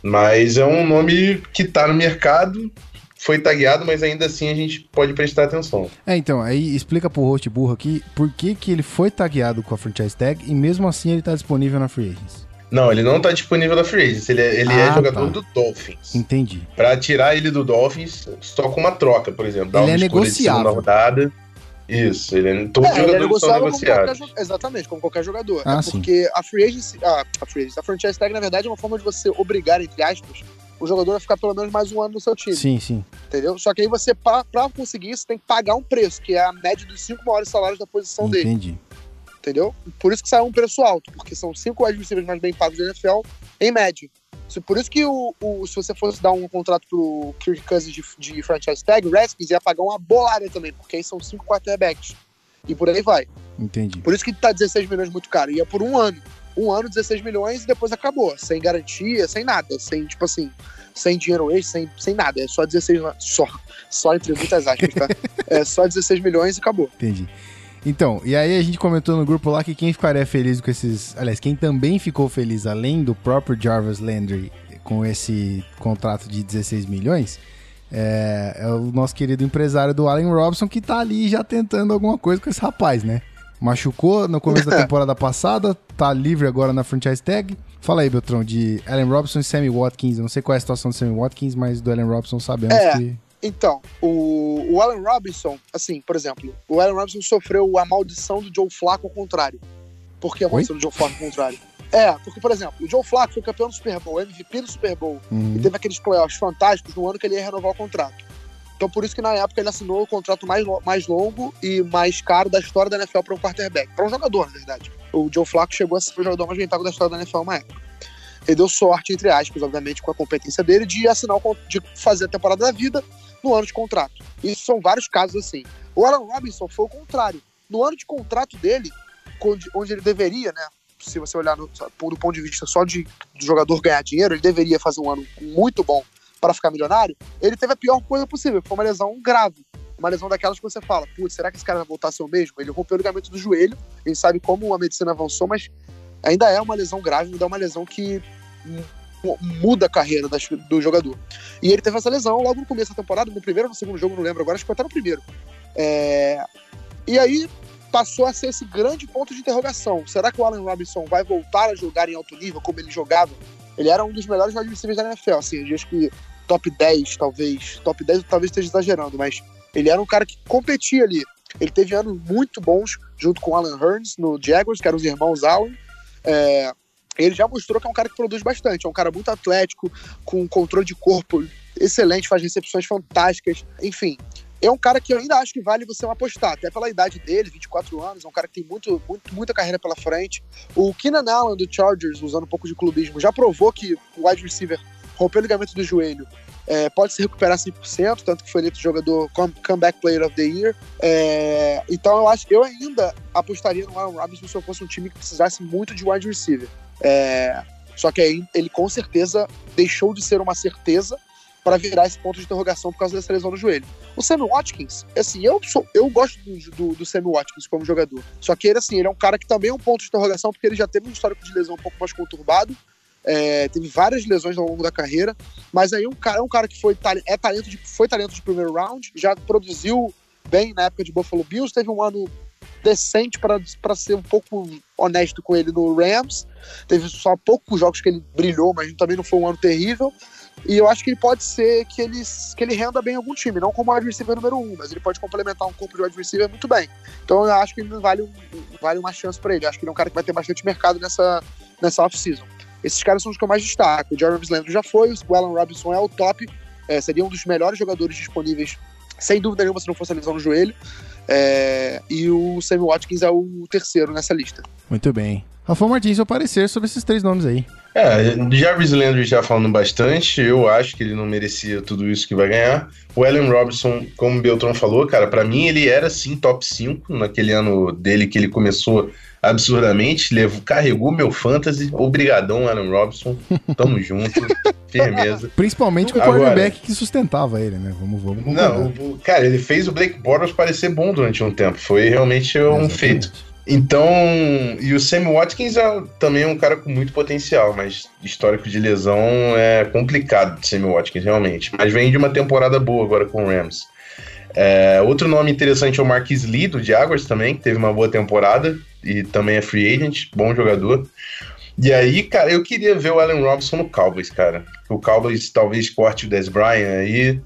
Mas é um nome que tá no mercado, foi tagueado, mas ainda assim a gente pode prestar atenção. É, então, aí explica pro host burro aqui por que, que ele foi tagueado com a franchise tag e mesmo assim ele tá disponível na Free Agents. Não, ele não tá disponível na Free Agents. Ele, é, ele é ah, é jogador tá. do Dolphins. Entendi. Pra tirar ele do Dolphins, só com uma troca, por exemplo. Dar ele é negociável. rodada. Isso, ele é, todos é, jogadores é negociados. Qualquer, exatamente, como qualquer jogador. Ah, é porque a free agency, a, a free agency, a franchise tag, na verdade, é uma forma de você obrigar, entre aspas, o jogador a ficar pelo menos mais um ano no seu time. Sim, sim. Entendeu? Só que aí você, pra, pra conseguir isso, tem que pagar um preço, que é a média dos cinco maiores salários da posição Entendi. dele. Entendi entendeu? Por isso que saiu um preço alto, porque são cinco wide receivers mais bem pagos da NFL, em média. Por isso que o, o, se você fosse dar um contrato pro Kirk Cousins de, de franchise tag, o Redskins ia pagar uma bolada também, porque aí são cinco quarterbacks. E por aí vai. Entendi. Por isso que tá 16 milhões muito caro. Ia por um ano. Um ano, 16 milhões e depois acabou. Sem garantia, sem nada. Sem, tipo assim, sem dinheiro extra, sem, sem nada. É só 16 só, só entre muitas aspas, tá? é só 16 milhões e acabou. Entendi. Então, e aí a gente comentou no grupo lá que quem ficaria feliz com esses. Aliás, quem também ficou feliz, além do próprio Jarvis Landry, com esse contrato de 16 milhões, é, é o nosso querido empresário do Allen Robson, que tá ali já tentando alguma coisa com esse rapaz, né? Machucou no começo da temporada passada, tá livre agora na franchise tag. Fala aí, Beltrão, de Allen Robson e Sammy Watkins. Eu não sei qual é a situação do Sammy Watkins, mas do Allen Robson sabemos É. que. Então, o, o Allen Robinson, assim, por exemplo, o Allen Robinson sofreu a maldição do Joe Flacco ao contrário. Por que a maldição do Joe Flacco ao contrário? É, porque, por exemplo, o Joe Flacco foi campeão do Super Bowl, MVP do Super Bowl, Uhum. e teve aqueles playoffs fantásticos no ano que ele ia renovar o contrato. Então, por isso que na época ele assinou o contrato mais, mais longo e mais caro da história da NFL para um quarterback, para um jogador, na verdade. O Joe Flacco chegou a ser o jogador mais pago da história da NFL uma época. Ele deu sorte, entre aspas, obviamente, com a competência dele, de assinar, de fazer a temporada da vida no ano de contrato. Isso são vários casos assim. O Alan Robinson foi o contrário. No ano de contrato dele, onde, ele deveria, né? Se você olhar no, do ponto de vista só de, do jogador ganhar dinheiro, ele deveria fazer um ano muito bom para ficar milionário. Ele teve a pior coisa possível, foi uma lesão grave. Uma lesão daquelas que você fala, putz, será que esse cara vai voltar a ser o mesmo? Ele rompeu o ligamento do joelho, a gente sabe como a medicina avançou, mas ainda é uma lesão grave, ainda é uma lesão que muda a carreira das- do jogador. E ele teve essa lesão logo no começo da temporada, no primeiro ou no segundo jogo, não lembro agora, acho que foi até no primeiro. É, E aí passou a ser esse grande ponto de interrogação. Será que o Allen Robinson vai voltar a jogar em alto nível como ele jogava? Ele era um dos melhores receivers da NFL, assim, acho que top 10, talvez. Top 10 talvez esteja exagerando, mas ele era um cara que competia ali. Ele teve anos muito bons junto com o Alan Hearns no Jaguars, que eram os irmãos Allen. É, ele já mostrou que é um cara que produz bastante. É um cara muito atlético, com controle de corpo excelente, faz recepções fantásticas. Enfim, é um cara que eu ainda acho que vale você apostar, até pela idade dele, 24 anos, é um cara que tem muito, muito, muita carreira pela frente. O Keenan Allen do Chargers, usando um pouco de clubismo, já provou que o wide receiver rompeu o ligamento do joelho, é, pode se recuperar 100%, tanto que foi eleito jogador come- Comeback Player of the Year. É, então eu acho eu ainda apostaria no Aaron Robinson se eu fosse um time que precisasse muito de wide receiver. É, só que aí ele com certeza deixou de ser uma certeza para virar esse ponto de interrogação por causa dessa lesão no joelho. O Sammy Watkins, assim, eu sou, eu gosto do, do, do Sammy Watkins como jogador. Só que ele, assim, ele é um cara que também é um ponto de interrogação porque ele já teve um histórico de lesão um pouco mais conturbado. é, teve várias lesões ao longo da carreira, mas aí um cara é um cara que foi é talento de, foi talento de primeiro round, já produziu bem na época de Buffalo Bills, teve um ano decente para ser um pouco honesto com ele no Rams. Teve só poucos jogos que ele brilhou, mas também não foi um ano terrível. E eu acho que ele pode ser que ele, que ele renda bem em algum time, não como wide receiver número um, mas ele pode complementar um corpo de receiver muito bem. Então eu acho que ele vale, vale uma chance para ele. Eu acho que ele é um cara que vai ter bastante mercado nessa, nessa off-season. Esses caras são os que eu mais destaco. O Jarvis Landry já foi, o Alan Robinson é o top, é, seria um dos melhores jogadores disponíveis, sem dúvida nenhuma, se não fosse a lesão no joelho. É, e o Sammy Watkins é o terceiro nessa lista. Muito bem. Rafael Martins, seu parecer sobre esses três nomes aí. É, Jarvis Landry já falando bastante, eu acho que ele não merecia tudo isso que vai ganhar. O Allen Robinson, como o Beltrão falou, cara, pra mim ele era sim top 5 naquele ano dele que ele começou absurdamente, levou, carregou meu fantasy, obrigadão Allen Robinson, tamo junto, firmeza. Principalmente com o Agora- quarterback que sustentava ele, né? Vamos, vamos concordar. Não, o- cara, ele fez o Blake Bortles parecer bom durante um tempo, foi realmente um Exatamente. feito. Então, e o Sammy Watkins é também um cara com muito potencial, mas histórico de lesão é complicado de Sammy Watkins, realmente. Mas vem de uma temporada boa agora com o Rams. É, outro nome interessante é o Marquis Lee, do Jaguars também, que teve uma boa temporada e também é free agent, bom jogador. E aí, cara, eu queria ver o Allen Robinson no Cowboys, cara. O Cowboys talvez corte o Des Bryant aí,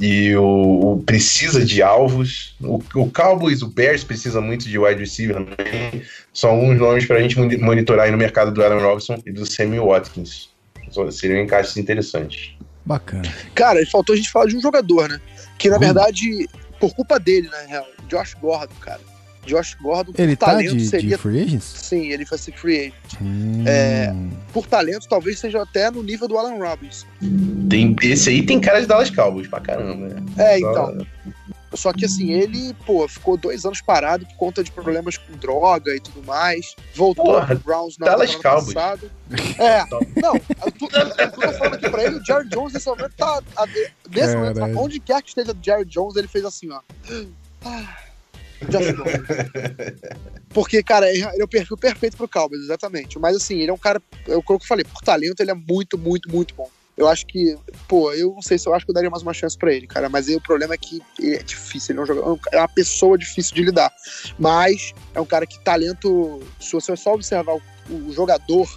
e o, o precisa de alvos. O, o Cowboys, o Bears precisa muito de wide receiver também. São alguns nomes para a gente moni- monitorar aí no mercado do Allen Robinson e do Sammy Watkins. Seriam encaixes interessantes. Bacana. Cara, faltou a gente falar de um jogador, né? Que na Hum. verdade, por culpa dele, na real, Josh Gordon, cara. Josh Gordon, por Ele tá talento, de, seria. de free agents? Sim, ele vai ser free agent. Hum, É. Por talento, talvez seja até no nível do Alan Robinson. Tem, esse aí tem cara de Dallas Cowboys pra caramba, né? É, Só- então. Só que assim, ele, pô, ficou dois anos parado por conta de problemas com droga e tudo mais. Voltou Porra, pro Browns na Dallas Cowboys. passada. É, não, eu tô, eu tô falando aqui pra ele, o Jared Jones nesse momento tá. a- Nesse momento, Caralho. onde quer que esteja o Jared Jones, ele fez assim, ó. Ah. Porque, cara, ele é o perfil perfeito pro Cowboys, exatamente. Mas assim, ele é um cara, eu, como eu falei, por talento, ele é muito, muito, muito bom. Eu acho que, pô, eu não sei se eu acho que eu daria mais uma chance pra ele, cara. Mas aí, o problema é que ele é difícil, ele é um jogador, é uma pessoa difícil de lidar. Mas é um cara que talento, se você só observar o, o jogador,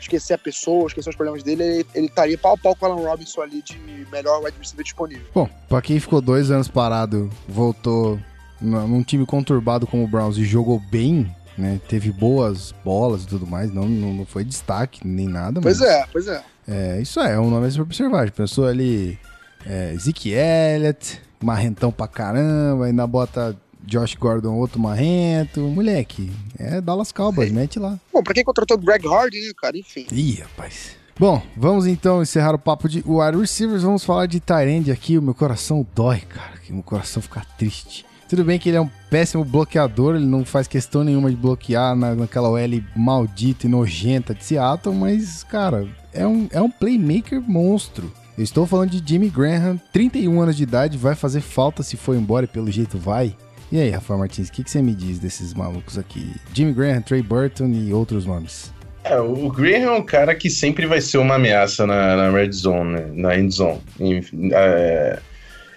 esquecer a pessoa, esquecer os problemas dele, ele, ele estaria pau a pau com o Alan Robinson ali de melhor wide receiver disponível. Bom, pra quem ficou dois anos parado, voltou num time conturbado como o Browns e jogou bem, né? Teve boas bolas e tudo mais, não, não, foi destaque nem nada. Pois mas, é, pois é. é. Isso é, é um nome a se observar. Pensou ali é, Zeke Elliott, marrentão pra caramba, ainda bota Josh Gordon outro marrento. Moleque, é Dallas Cowboys, mete lá. Bom, pra quem contratou o Greg Hardy, né, cara, enfim. Ih, rapaz. Bom, vamos então encerrar o papo de wide receivers. Vamos falar de Tyrande aqui. O meu coração dói, cara. Que meu coração fica triste. Tudo bem que ele é um péssimo bloqueador, ele não faz questão nenhuma de bloquear na, naquela OL maldita e nojenta de Seattle, mas, cara, é um, é um playmaker monstro. Eu estou falando de Jimmy Graham, 31 anos de idade, vai fazer falta se for embora e pelo jeito vai. E aí, Rafael Martins, o que, que você me diz desses malucos aqui? Jimmy Graham, Trey Burton e outros nomes. É, o Graham é um cara que sempre vai ser uma ameaça na, na red zone, né? na end zone. Enfim, é,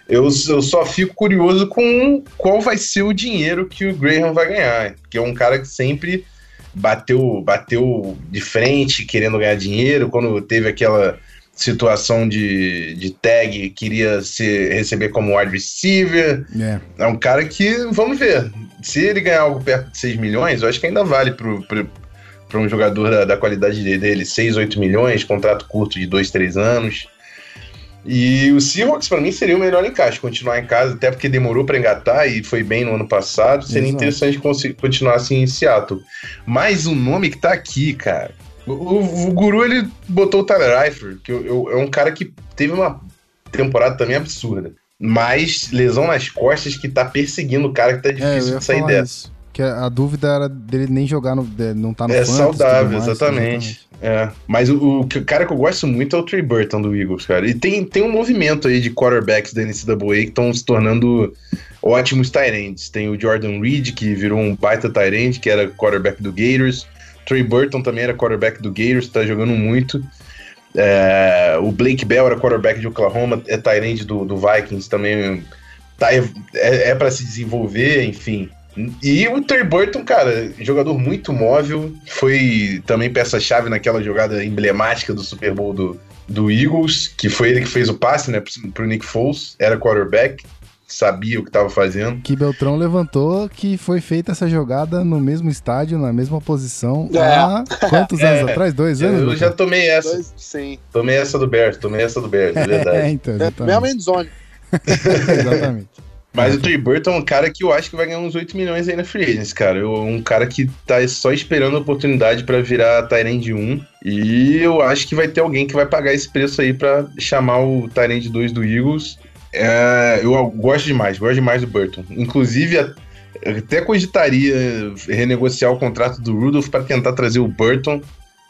eu, eu só fico curioso com qual vai ser o dinheiro que o Graham vai ganhar. Porque é um cara que sempre bateu, bateu de frente querendo ganhar dinheiro. Quando teve aquela situação de, de tag, queria se receber como wide receiver. É. É um cara que, vamos ver, se ele ganhar algo perto de 6 milhões, eu acho que ainda vale pro, pro, para um jogador da, da qualidade dele, 6, 8 milhões, contrato curto de 2, 3 anos. E o Seahawks, para mim, seria o melhor encaixe, continuar em casa, até porque demorou para engatar e foi bem no ano passado. Seria Exato. interessante continuar assim em Seattle. Mas o nome que tá aqui, cara. O, o- o Guru, ele botou o Tyler Eifert, que eu- eu- é um cara que teve uma temporada também absurda. Mas lesão nas costas que tá perseguindo o cara que tá É, difícil ia de sair dessa. isso. Que a, a dúvida era dele nem jogar no. não tá no É fantasy saudável, mais, exatamente. É. Mas o, o cara que eu gosto muito é o Trey Burton do Eagles, cara. E tem, tem um movimento aí de quarterbacks da NCAA que estão se tornando ótimos tight ends. Tem o Jordan Reed, que virou um baita tight end, que era quarterback do Gators. Trey Burton também era quarterback do Gators, tá jogando muito. É, o Blake Bell era quarterback de Oklahoma, é tight end do, do Vikings também. Tá, é é para se desenvolver, enfim. E o Trey Burton, cara, jogador muito móvel, foi também peça-chave naquela jogada emblemática do Super Bowl do, do Eagles, que foi ele que fez o passe, né, pro- Nick Foles, era quarterback, sabia o que estava fazendo. Que Beltrão levantou que foi feita essa jogada no mesmo estádio, na mesma posição, É. há quantos anos É. atrás? Dois anos? Eu já tomei essa, Dois, sim. tomei essa do Bears, tomei essa do Bears, é É, verdade. então, É, exatamente. mesmo endzone. exatamente. Mas o Trey Burton é um cara que eu acho que vai ganhar uns 8 milhões aí na Free Agents, cara. Um cara que tá só esperando a oportunidade pra virar Tyrande 1. E eu acho que vai ter alguém que vai pagar esse preço aí pra chamar o Tyrande 2 do Eagles. É, eu gosto demais, gosto demais do Burton. Inclusive, até cogitaria renegociar o contrato do Rudolph pra tentar trazer o Burton.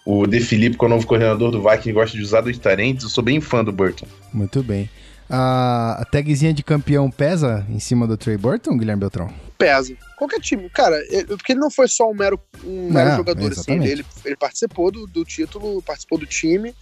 O De Felipe, que é o novo coordenador do Vikings, gosta de usar dois Tyrants. Eu sou bem fã do Burton. Muito bem. A, a tagzinha de campeão pesa em cima do Trey Burton, Guilherme Beltrão? Pesa. Qualquer time. Cara, ele- porque ele não foi só um mero, um mero Não, jogador, assim. exatamente. Ele, ele participou do, do título, participou do time.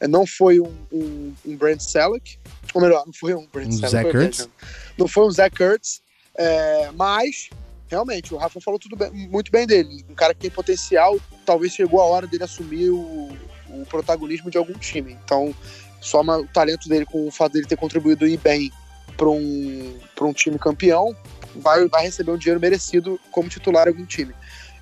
É, Não foi um, um, um Brand Selleck. Ou melhor, não foi um Brand Um Selleck. Zach Ertz? Não foi um Zach Ertz. é, mas, realmente, o Rafa falou tudo bem- muito bem dele. Um cara que tem potencial. Talvez chegou a hora dele assumir o, o protagonismo de algum time. Então, soma o talento dele com o fato dele ter contribuído e bem para um, um time campeão, vai, vai receber um dinheiro merecido como titular em algum time.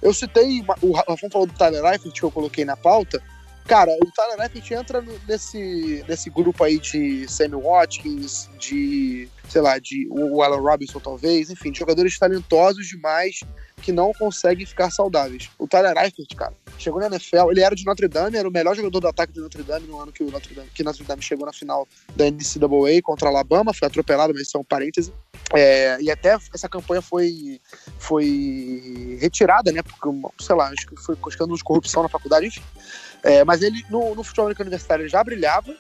Eu citei, o Rafão falou do Tyler Eifert, que eu coloquei na pauta. Cara, o Tyler Eifert entra nesse, nesse grupo aí de Sammy Watkins, de, sei lá, de o Alan Robinson talvez, enfim, de jogadores talentosos demais que não conseguem ficar saudáveis. O Tyler Eifert, cara, chegou na NFL, ele era de Notre Dame, era o melhor jogador do ataque de Notre Dame no ano que o Notre Dame, que Notre Dame chegou na final da NCAA contra a Alabama, foi atropelado, mas isso é um parêntese. É, e até essa campanha foi, foi retirada, né? Porque, sei lá, acho que foi escândalo de corrupção na faculdade, enfim. É, mas ele, no, no futebol universitário, ele já brilhava.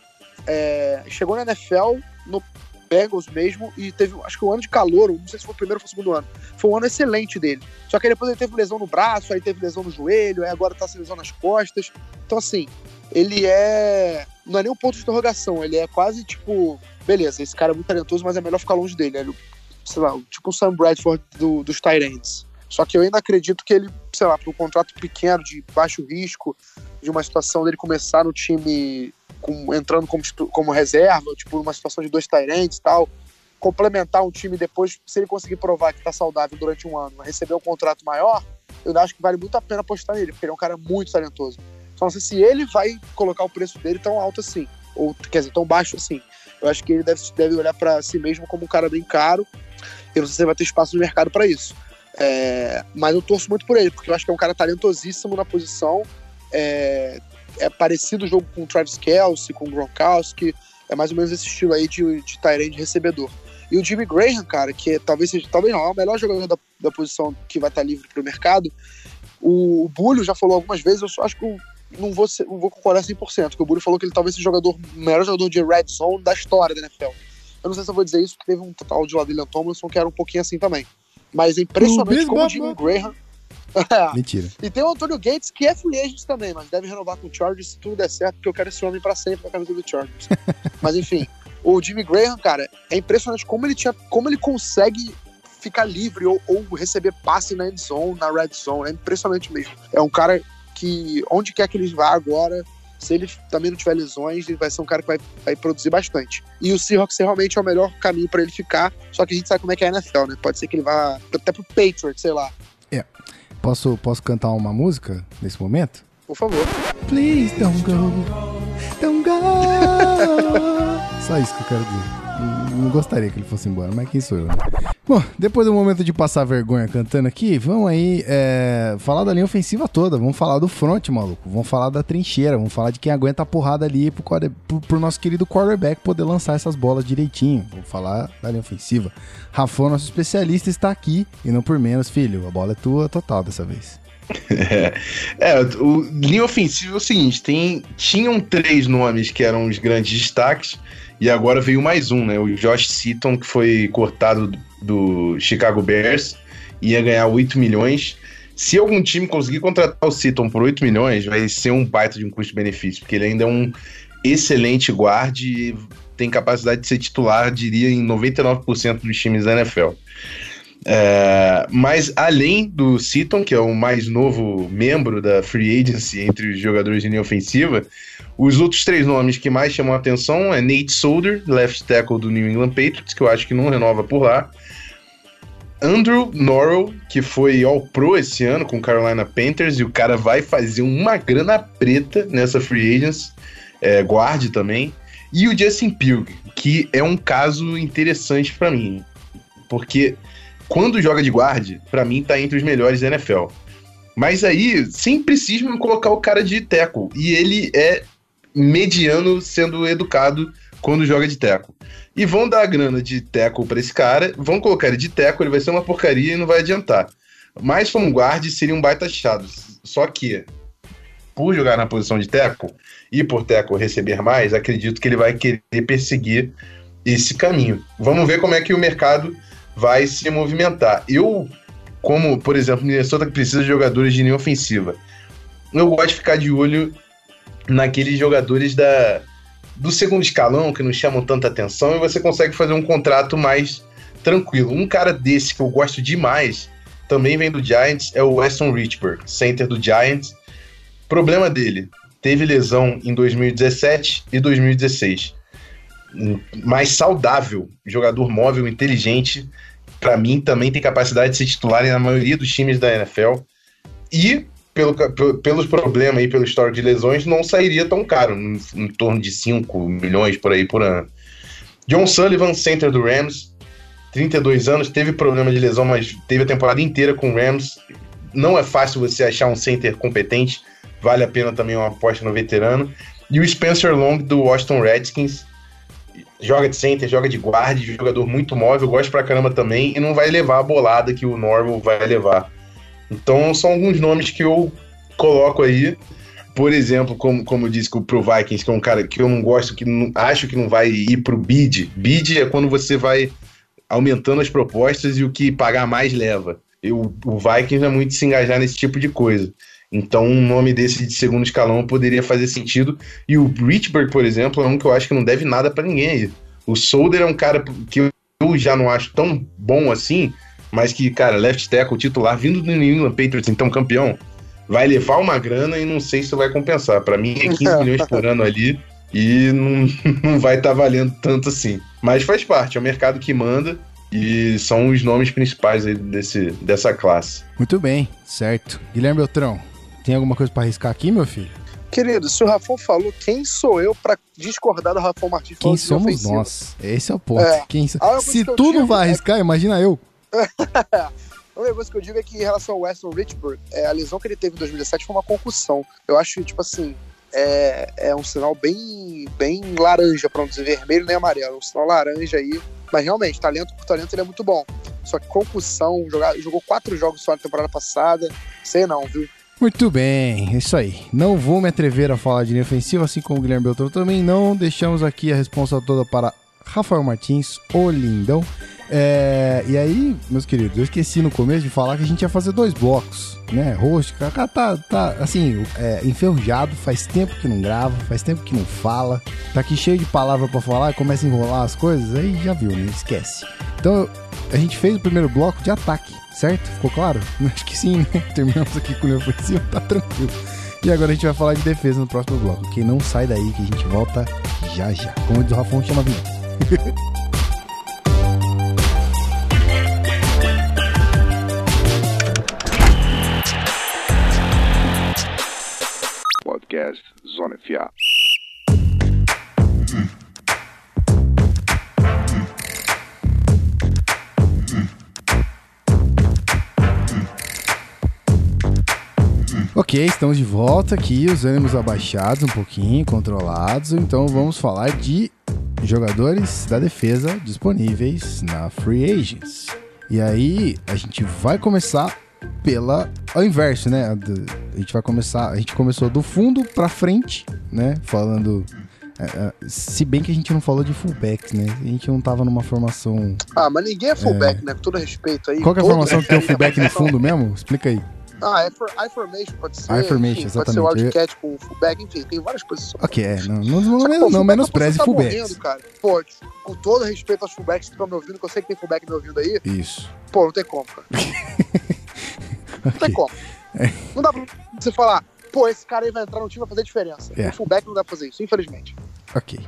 é, chegou na NFL no Bengals mesmo, e teve, acho que um ano de calor, não sei se foi o primeiro ou o segundo ano. Foi um ano excelente dele. Só que depois ele teve lesão no braço, aí teve lesão no joelho, aí agora tá sem lesão nas costas. Então, assim, ele é. Não é nem um ponto de interrogação, ele é quase tipo. Beleza, esse cara é muito talentoso, mas é melhor ficar longe dele. Ele, sei lá, tipo o Sam Bradford do, dos Tyrants. Só que eu ainda acredito que ele, sei lá, para um contrato pequeno, de baixo risco, de uma situação dele começar no time com, entrando como, como reserva, tipo, numa situação de dois Tyrants e tal, complementar um time depois, se ele conseguir provar que tá saudável durante um ano, receber um contrato maior, eu acho que vale muito a pena apostar nele, porque ele é um cara muito talentoso. Só não sei se ele vai colocar o preço dele tão alto assim, ou quer dizer, tão baixo assim. Eu acho que ele deve, deve olhar para si mesmo como um cara bem caro. Eu não sei se vai ter espaço no mercado para isso. É, mas eu torço muito por ele, porque eu acho que é um cara talentosíssimo na posição. É, é parecido o jogo com o Travis Kelsey, com o Gronkowski. É mais ou menos esse estilo aí de, de Tyrande recebedor. E o Jimmy Graham, cara, que é, talvez seja, talvez não, é o melhor jogador da, da posição que vai estar livre para o mercado. O, Bulho já falou algumas vezes, eu só acho que eu não vou, ser, não vou concordar 100%, porque o Bulho falou que ele talvez seja o jogador, melhor jogador de red zone da história da NFL. Eu não sei se eu vou dizer isso, porque teve um total de Ladilian Tomlinson que era um pouquinho assim também. Mas é impressionante como o Jimmy Graham. Mentira. E tem o Antônio Gates, que é free agent também, mas deve renovar com o Chargers se tudo der certo, porque eu quero esse homem para sempre na camisa do Chargers. mas enfim, o Jimmy Graham, cara, é impressionante como ele tinha, como ele consegue ficar livre ou, ou receber passe na end zone, na red zone. É impressionante mesmo. É um cara que, onde quer que ele vá agora, se ele também não tiver lesões, ele vai ser um cara que vai, vai produzir bastante. E o Seahawks realmente é o melhor caminho para ele ficar, só que a gente sabe como é que é a NFL, né? Pode ser que ele vá até pro Patriots, sei lá. É. Posso, posso cantar uma música nesse momento? Por favor. Please don't go, don't go. Só isso que eu quero dizer não gostaria que ele fosse embora, mas quem sou eu, né? Bom, depois do momento de passar vergonha cantando aqui, vamos aí é, falar da linha ofensiva toda. Vamos falar do front, maluco. Vamos falar da trincheira. Vamos falar de quem aguenta a porrada ali pro, pro, pro nosso querido quarterback poder lançar essas bolas direitinho. Vamos falar da linha ofensiva. Rafão, nosso especialista, está aqui. E não por menos, filho. A bola é tua total dessa vez. É, é, o linha ofensiva é o seguinte: tem, tinham três nomes que eram os grandes destaques. E agora veio mais um, né? O Josh Seaton, que foi cortado do Chicago Bears, ia ganhar 8 milhões. Se algum time conseguir contratar o Seaton por 8 milhões, vai ser um baita de um custo-benefício, porque ele ainda é um excelente guarda e tem capacidade de ser titular, diria, em 99% dos times da NFL. É, mas além do Seaton, que é o mais novo membro da Free Agency entre os jogadores de linha ofensiva, os outros três nomes que mais chamam a atenção é Nate Solder, left tackle do New England Patriots, que eu acho que não renova por lá. Andrew Norrell, que foi All-Pro esse ano com Carolina Panthers, e o cara vai fazer uma grana preta nessa free agents, é, guarde também. E o Justin Pugh, que é um caso interessante para mim, porque quando joga de guarde, para mim tá entre os melhores da NFL. Mas aí, sempre cisma colocar o cara de teco. E ele é mediano sendo educado quando joga de teco. E vão dar a grana de teco para esse cara, vão colocar ele de teco, ele vai ser uma porcaria e não vai adiantar. Mas como guarde seria um baita achado. Só que, por jogar na posição de teco e por teco receber mais, acredito que ele vai querer perseguir esse caminho. Vamos ver como é que o mercado vai se movimentar. Eu, como, por exemplo, Minnesota que precisa de jogadores de linha ofensiva, eu gosto de ficar de olho naqueles jogadores da, do segundo escalão que não chamam tanta atenção e você consegue fazer um contrato mais tranquilo. Um cara desse que eu gosto demais, também vem do Giants, é o Weston Richburg, center do Giants. Problema dele, teve lesão em 2017 e 2016. Mais saudável, jogador móvel, inteligente. Para mim, também tem capacidade de ser titular na maioria dos times da NFL. E pelo, pelos problemas aí, pelo histórico de lesões, não sairia tão caro, em, em, torno de 5 milhões por aí por ano. John Sullivan, center do Rams, 32 anos, teve problema de lesão, mas teve a temporada inteira com o Rams. Não é fácil você achar um center competente, vale a pena também uma aposta no veterano. E o Spencer Long, do Washington Redskins, joga de center, joga de guarda, jogador muito móvel, gosta pra caramba também, e não vai levar a bolada que o Normal vai levar. Então são alguns nomes que eu coloco aí por exemplo, como, como eu disse Pro Vikings, que é um cara que eu não gosto, que não, acho que não vai ir pro bid. Bid é quando você vai aumentando as propostas e o que pagar mais leva. Eu, o Vikings é muito se engajar nesse tipo de coisa. Então, um nome desse de segundo escalão poderia fazer sentido. E o Richburg, por exemplo, é um que eu acho que não deve nada para ninguém aí. O Solder é um cara que eu já não acho tão bom assim, mas que, cara, left tackle titular, vindo do New England Patriots, então campeão, vai levar uma grana e não sei se vai compensar. Para mim é 15 milhões por ano ali e não, não vai estar tá valendo tanto assim. Mas faz parte, é o mercado que manda e são os nomes principais aí desse, dessa classe. Muito bem, certo. Guilherme Beltrão, tem alguma coisa para arriscar aqui, meu filho? Querido, se o Rafão falou, quem sou eu para discordar do Rafão Martins? Quem somos nós? Esse é o ponto. É. Quem... Se tu não vai arriscar, é... imagina eu. O negócio que eu digo é que em relação ao Weston Richburg, é, a lesão que ele teve em 2017 foi uma concussão. Eu acho, tipo assim, é, é um sinal bem, bem laranja, para não dizer vermelho nem amarelo. É um sinal laranja aí. Mas realmente, talento por talento, ele é muito bom. Só que concussão, jogar, jogou quatro jogos só na temporada passada. Sei não, viu? Muito bem, é isso aí. Não vou me atrever a falar de linha ofensiva, assim como o Guilherme Beltrão também não. Deixamos aqui a resposta toda para Rafael Martins, o lindão. É, e aí, meus queridos, eu esqueci no começo de falar que a gente ia fazer dois blocos, né? Host, cara tá, tá assim, é, enferrujado, faz tempo que não grava, faz tempo que não fala, tá aqui cheio de palavra para falar começa a enrolar as coisas, aí já viu, né? Esquece. Então, a gente fez o primeiro bloco de ataque, certo? Ficou claro? Acho que sim, né? Terminamos aqui com o ofensivo, tá tranquilo. E agora a gente vai falar de defesa no próximo bloco. Quem não sai daí que a gente volta já já. Como diz o Rafão, chama a vinheta. podcast Zona FA. Ok, estamos de volta aqui, os ânimos abaixados um pouquinho, controlados. Então vamos falar de jogadores da defesa disponíveis na Free Agents. E aí a gente vai começar pela ao inverso, né? A gente vai começar, a gente começou do fundo para frente, né? Falando é, é, se bem que a gente não falou de fullbacks, né? A gente não tava numa formação. Ah, mas ninguém é fullback, é... né? Com todo respeito aí. Qual é a formação que tem o fullback no fundo mesmo? Explica aí. Ah, I-formation pode ser. I-formation, exatamente. Pode ser wildcat com fullback, enfim, tem várias posições. Ok, é, não, não, não, Só, não, não menospreze tá fullbacks. Morrendo, cara. Pô, com todo respeito aos fullbacks que estão me ouvindo, que eu sei que tem fullback me ouvindo aí. Isso. Pô, não tem como, cara. Não tem como. Não dá pra você falar, pô, esse cara aí vai entrar no time e vai fazer diferença. É. O fullback não dá pra fazer isso, infelizmente. Ok.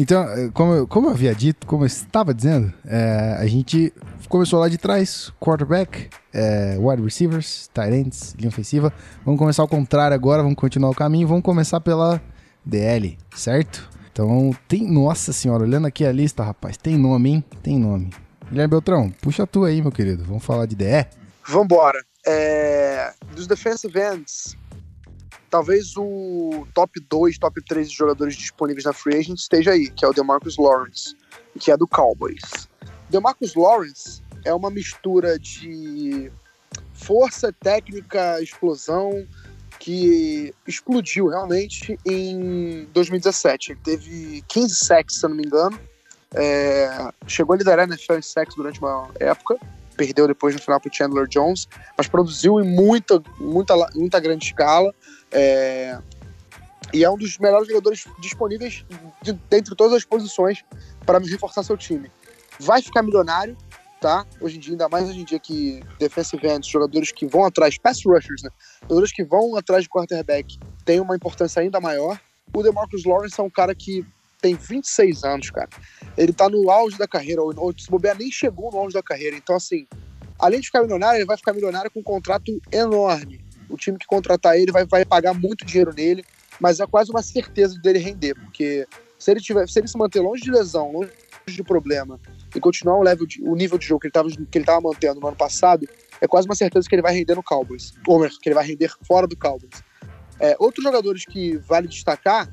Então, eh, como eu, como eu havia dito, como eu estava dizendo, é, a gente começou lá de trás, quarterback, é, wide receivers, tight ends, linha ofensiva. Vamos começar ao contrário agora, vamos continuar o caminho, vamos começar pela DL, certo? Então, tem, nossa senhora, olhando aqui a lista, rapaz, tem nome, hein? Tem nome. Guilherme Beltrão, puxa a tua aí, meu querido. Vamos falar de DE? Vambora. É, dos defensive ends, talvez o top 2, top 3 de jogadores disponíveis na free agent esteja aí, que é o DeMarcus Lawrence, que é do Cowboys. DeMarcus Lawrence é uma mistura de força, técnica, explosão, que explodiu realmente em 2017. Ele teve 15 sacks, se eu não me engano. É, chegou a liderar a NFL em sacks durante uma época perdeu depois no final para o Chandler Jones, mas produziu em muita, muita, muita grande escala. É, e é um dos melhores jogadores disponíveis de, dentre todas as posições para reforçar seu time. Vai ficar milionário, tá? Hoje em dia, ainda mais hoje em dia que defensive ends, jogadores que vão atrás, pass rushers, né? Jogadores que vão atrás de quarterback tem uma importância ainda maior. O DeMarcus Lawrence é um cara que tem 26 anos, cara. Ele tá no auge da carreira, ou, se bobear, nem chegou no auge da carreira. Então, assim, além de ficar milionário, ele vai ficar milionário com um contrato enorme. O time que contratar ele vai, vai pagar muito dinheiro nele, mas é quase uma certeza dele render, porque se ele, tiver, se ele se manter longe de lesão, longe de problema, e continuar o, level de, o nível de jogo que ele estava que ele tava mantendo no ano passado, é quase uma certeza que ele vai render no Cowboys. Ou que ele vai render fora do Cowboys. É, outros jogadores que vale destacar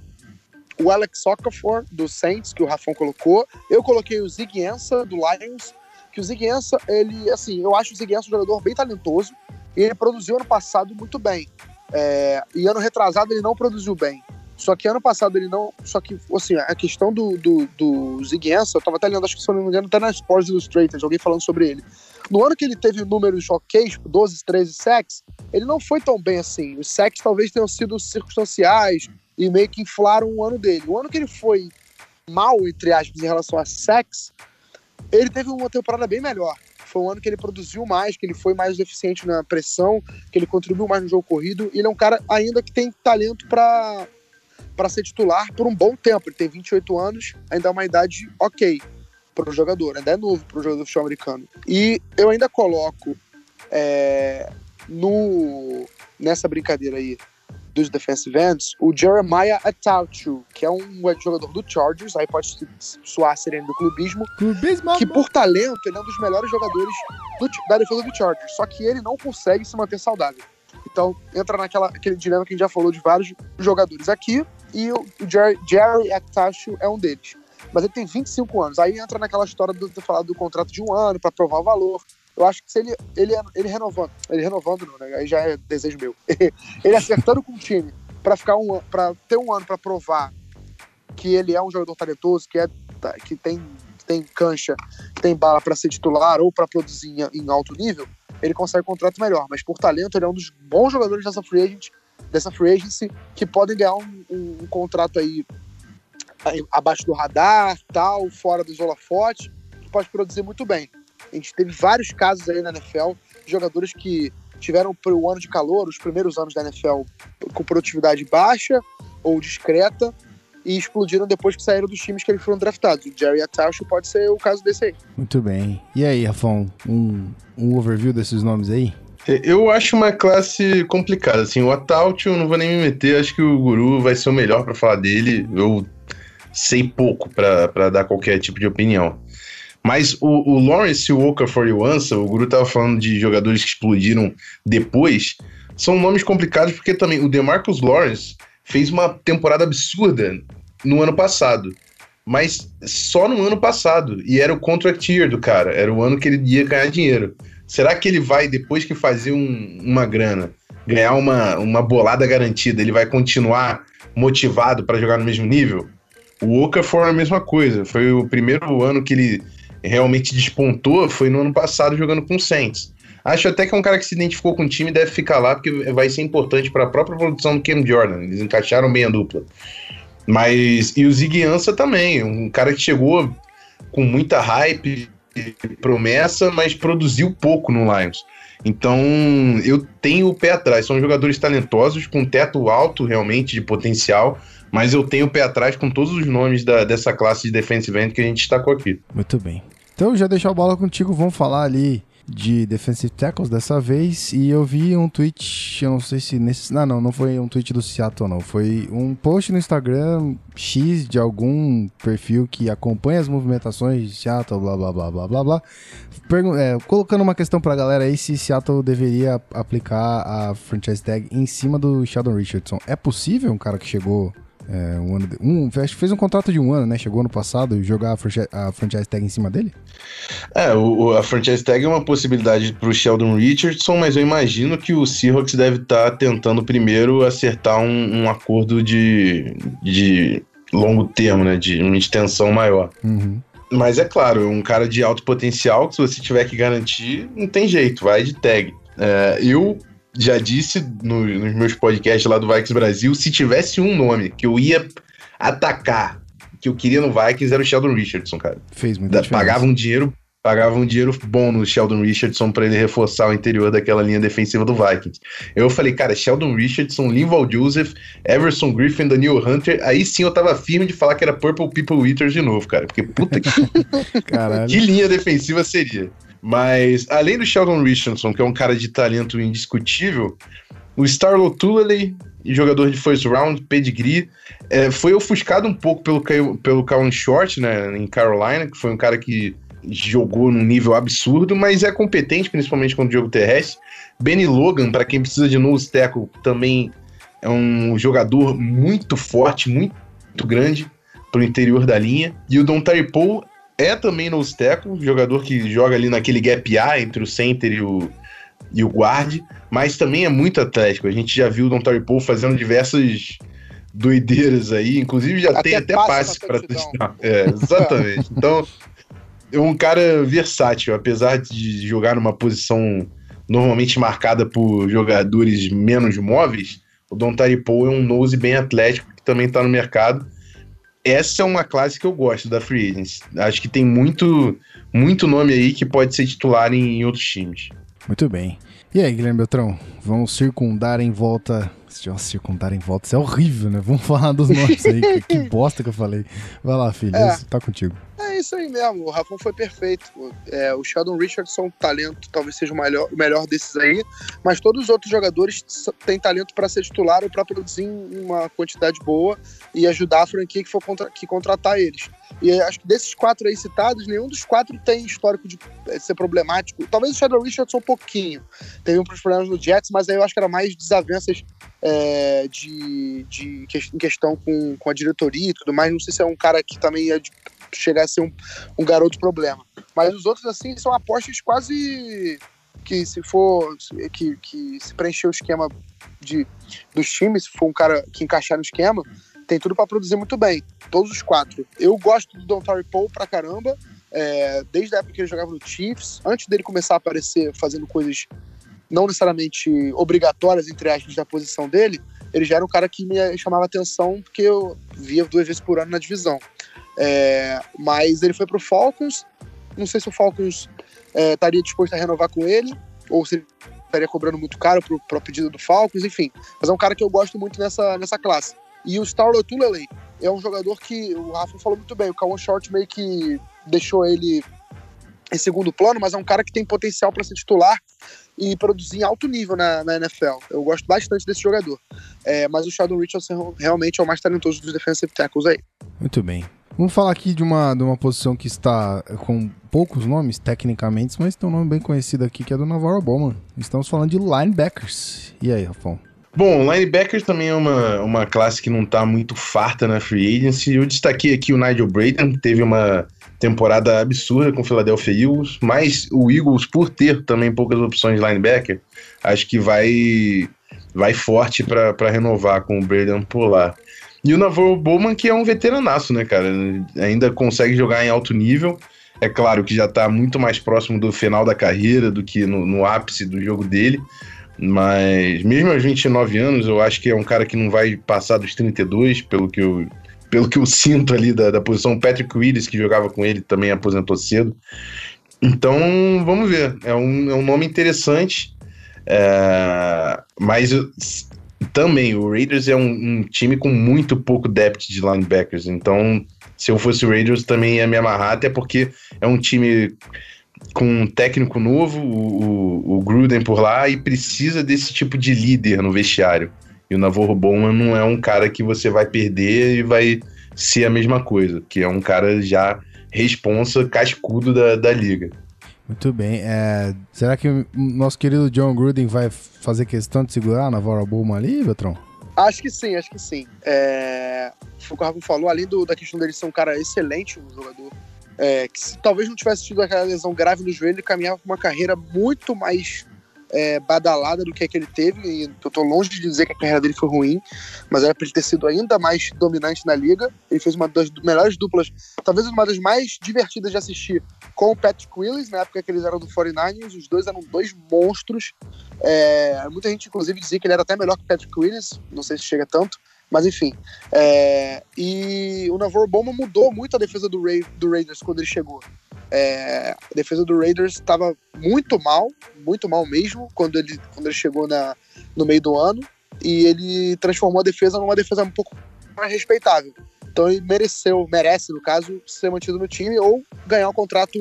o Alex Okafor, do Saints, que o Rafão colocou. Eu coloquei o Zig Ansah, do Lions, que o Zig Ansah, ele, assim, eu acho o Zig Ansah um jogador bem talentoso, e ele produziu ano passado muito bem. É, e ano retrasado ele não produziu bem. Só que ano passado ele não. Só que, assim, a questão do, do, do Ziguienza, eu tava até lendo, acho que se eu não me engano, até na Sports Illustrated, alguém falando sobre ele. No ano que ele teve números ok, tipo 12, 13 sacks, ele não foi tão bem assim. Os sacks talvez tenham sido circunstanciais e meio que inflaram o ano dele. O ano que ele foi mal, entre aspas, em relação a sacks, ele teve uma temporada bem melhor. Foi um ano que ele produziu mais, que ele foi mais eficiente na pressão, que ele contribuiu mais no jogo corrido. E ele é um cara ainda que tem talento para para ser titular por um bom tempo. Ele tem 28 anos, ainda é uma idade ok para o jogador, ainda é novo para o jogador futebol americano. E eu ainda coloco é, no nessa brincadeira aí dos defensive ends, o Jeremiah Atauchu, que é um jogador do Chargers, aí pode soar sereno do clubismo, Clubismo. que por talento ele é um dos melhores jogadores do, da defesa do Chargers, só que ele não consegue se manter saudável. Então entra naquela aquele dilema que a gente já falou de vários jogadores aqui, e o Jerry, Jerry Atauchu é um deles. Mas ele tem 25 anos. Aí entra naquela história do ter falado do contrato de um ano para provar o valor. Eu acho que se ele, ele, ele renovando, ele renovando não, né? Aí já é desejo meu. ele acertando com o time para ficar um para ter um ano para provar que ele é um jogador talentoso, que é que tem tem cancha, tem bala para ser titular ou para produzir em, em, alto nível, ele consegue um contrato melhor. Mas por talento, ele é um dos bons jogadores dessa free agent, dessa free agency, que podem ganhar um, um, um contrato aí abaixo do radar, tal, fora dos holofotes, que pode produzir muito bem. A gente teve vários casos aí na NFL de jogadores que tiveram o ano de calor, os primeiros anos da NFL com produtividade baixa ou discreta e explodiram depois que saíram dos times que eles foram draftados. O Jerry Atacho pode ser o caso desse aí. Muito bem. E aí, Rafão, um, um overview desses nomes aí? Eu acho uma classe complicada, assim, o Ataut eu não vou nem me meter, acho que o Guru vai ser o melhor para falar dele, eu sei pouco para dar qualquer tipo de opinião. Mas o, o Lawrence Walker for Yuança, o Guru tava falando de jogadores que explodiram depois, são nomes complicados porque também o DeMarcus Lawrence fez uma temporada absurda no ano passado. Mas só no ano passado. E era o contract year do cara. Era o ano que ele ia ganhar dinheiro. Será que ele vai, depois que fazer um, uma grana, ganhar uma, uma bolada garantida, ele vai continuar motivado para jogar no mesmo nível? O Oka foi a mesma coisa. Foi o primeiro ano que ele realmente despontou, foi no ano passado jogando com o Saints. Acho até que é um cara que se identificou com o time e deve ficar lá, porque vai ser importante para a própria produção do Cam Jordan. Eles encaixaram bem a dupla. Mas. E o Ziggy Ansah também, um cara que chegou com muita hype, promessa, mas produziu pouco no Lions. Então, eu tenho o pé atrás. São jogadores talentosos, com teto alto realmente de potencial, mas eu tenho o pé atrás com todos os nomes da, dessa classe de defensive end que a gente destacou aqui. Muito bem. Então, já deixar a bola contigo, vamos falar ali de defensive tackles dessa vez e eu vi um tweet, eu não sei se nesse, não, não, não foi um tweet do Seattle não, foi um post no Instagram X de algum perfil que acompanha as movimentações de Seattle, blá blá blá blá blá blá, é, colocando uma questão pra galera aí se Seattle deveria aplicar a franchise tag em cima do Sheldon Richardson. É possível um cara que chegou é, um ano, um, fez um contrato de um ano, né? Chegou ano passado jogar a franchise, a franchise tag em cima dele? É, o, a franchise tag é uma possibilidade para o Sheldon Richardson, mas eu imagino que o Seahawks deve estar tá tentando primeiro acertar um, um, acordo de, de longo termo, né? De uma extensão maior. Uhum. Mas é claro, um cara de alto potencial, que se você tiver que garantir, não tem jeito, vai de tag. É, eu já disse no, nos meus podcasts lá do Vikings Brasil, se tivesse um nome que eu ia atacar, que eu queria no Vikings, era o Sheldon Richardson, cara. Fez muito diferença. Pagava um dinheiro, pagava um dinheiro bom no Sheldon Richardson para ele reforçar o interior daquela linha defensiva do Vikings. Eu falei, cara, Sheldon Richardson, Linval Joseph, Everson Griffin, Daniel Hunter, aí sim eu tava firme de falar que era Purple People Eaters de novo, cara. Porque puta que. que linha defensiva seria? Mas, além do Sheldon Richardson, que é um cara de talento indiscutível, o Starlo Tulele, jogador de first round, pedigree, é, foi ofuscado um pouco pelo, pelo Calvin Short, né, em Carolina, que foi um cara que jogou num nível absurdo, mas é competente, principalmente com o jogo terrestre. Benny Logan, para quem precisa de nose tackle, também é um jogador muito forte, muito grande para o interior da linha. E o Don Paul é também no tackle, jogador que joga ali naquele gap A entre o center e o, e o guard, mas também é muito atlético. A gente já viu o Don Paul fazendo diversas doideiras aí, inclusive já Até tem até passe para touchdown. É, exatamente. então, é um cara versátil, apesar de jogar numa posição normalmente marcada por jogadores menos móveis, o Don Paul é um nose bem atlético que também está no mercado. Essa é uma classe que eu gosto da Free Agents. Acho que tem muito, muito nome aí que pode ser titular em, em outros times. Muito bem. E aí, Guilherme Beltrão? Vamos circundar em volta. Nossa, circundar em volta, isso é horrível, né? Vamos falar dos nomes aí. que, que bosta que eu falei. Vai lá, filho, É. isso tá contigo. É isso aí mesmo, o Rafão foi perfeito. É, o Sheldon Richardson, um talento, talvez seja o melhor, o melhor desses aí, mas todos os outros jogadores têm talento para ser titular ou para produzir uma quantidade boa e ajudar a franquia que for contra- que contratar eles. E acho que desses quatro aí citados, nenhum dos quatro tem histórico de eh, ser problemático. Talvez o Sheldon Richardson um pouquinho. Teve uns problemas no Jets, mas aí eu acho que era mais desavenças é, de, de em questão com, com a diretoria e tudo mais. Não sei se é um cara que também ia de- chegar a ser um, um garoto problema. Mas os outros, assim, são apostas quase que se for que, que se preencher o esquema de, dos times, se for um cara que encaixar no esquema, tem tudo para produzir muito bem. Todos os quatro. Eu gosto do Don Paul pra caramba. é, desde a época que ele jogava no Chiefs, antes dele começar a aparecer fazendo coisas não necessariamente obrigatórias, entre aspas, da posição dele, ele já era um cara que me chamava atenção porque eu via duas vezes por ano na divisão. É, mas ele foi pro Falcons. Não sei se o Falcons é, estaria disposto a renovar com ele, ou se estaria cobrando muito caro pro, pro pedido do Falcons, enfim. Mas é um cara que eu gosto muito nessa, nessa classe. E o Starlo Tulele é um jogador que o Rafa falou muito bem. O Kawan Short meio que deixou ele em segundo plano, mas é um cara que tem potencial para ser titular e produzir em alto nível na, na NFL. Eu gosto bastante desse jogador. É, mas o Sheldon Richardson realmente é o mais talentoso dos defensive tackles aí. Muito bem. Vamos falar aqui de uma, de uma posição que está com poucos nomes, tecnicamente, mas tem um nome bem conhecido aqui, que é do Navarro Bowman. Estamos falando de linebackers. E aí, Rafão? Bom, linebackers também é uma, uma classe que não tá muito farta na free agency. Eu destaquei aqui o Nigel Braden, que teve uma temporada absurda com o Philadelphia Eagles, mas o Eagles, por ter também poucas opções de linebacker, acho que vai, vai forte para renovar com o Braden por lá. E o Navarro Bowman, que é um veteranaço, né, cara? Ainda consegue jogar em alto nível. É claro que já tá muito mais próximo do final da carreira do que no, no ápice do jogo dele. Mas mesmo aos 29 anos, eu acho que é um cara que não vai passar dos 32, pelo que eu, pelo que eu sinto ali da, da posição. Patrick Willis, que jogava com ele, também aposentou cedo. Então, vamos ver. É um, é um nome interessante. É, mas também, o Raiders é um, um time com muito pouco depth de linebackers. Então, se eu fosse o Raiders, também ia me amarrar, até porque é um time com um técnico novo, o, o, o Gruden por lá, e precisa desse tipo de líder no vestiário. E o Navarro Bowman não é um cara que você vai perder e vai ser a mesma coisa, que é um cara já responsa, cascudo da, da liga. Muito bem. É, será que o nosso querido John Gruden vai fazer questão de segurar a Navarro Bowman ali, Beltrão? Acho que sim, acho que sim. É, o que o Rafa falou, além do, da questão dele ser um cara excelente, um jogador, é, que se talvez não tivesse tido aquela lesão grave no joelho, ele caminhava com uma carreira muito mais é, badalada do que a que ele teve. E eu tô longe de dizer que a carreira dele foi ruim, mas era para ele ter sido ainda mais dominante na liga. Ele fez uma das melhores duplas, talvez uma das mais divertidas de assistir, com o Patrick Willis, na época que eles eram do 49ers. Os dois eram dois monstros. É, muita gente, inclusive, dizia que ele era até melhor que o Patrick Willis, não sei se chega tanto, mas enfim. É, e o Navarro Bowman mudou muito a defesa do, Ra do Raiders quando ele chegou. É, a defesa do Raiders estava muito mal, muito mal mesmo, quando ele, quando ele chegou na, no meio do ano, e ele transformou a defesa numa defesa um pouco mais respeitável. Então ele mereceu, merece, no caso, ser mantido no time ou ganhar um contrato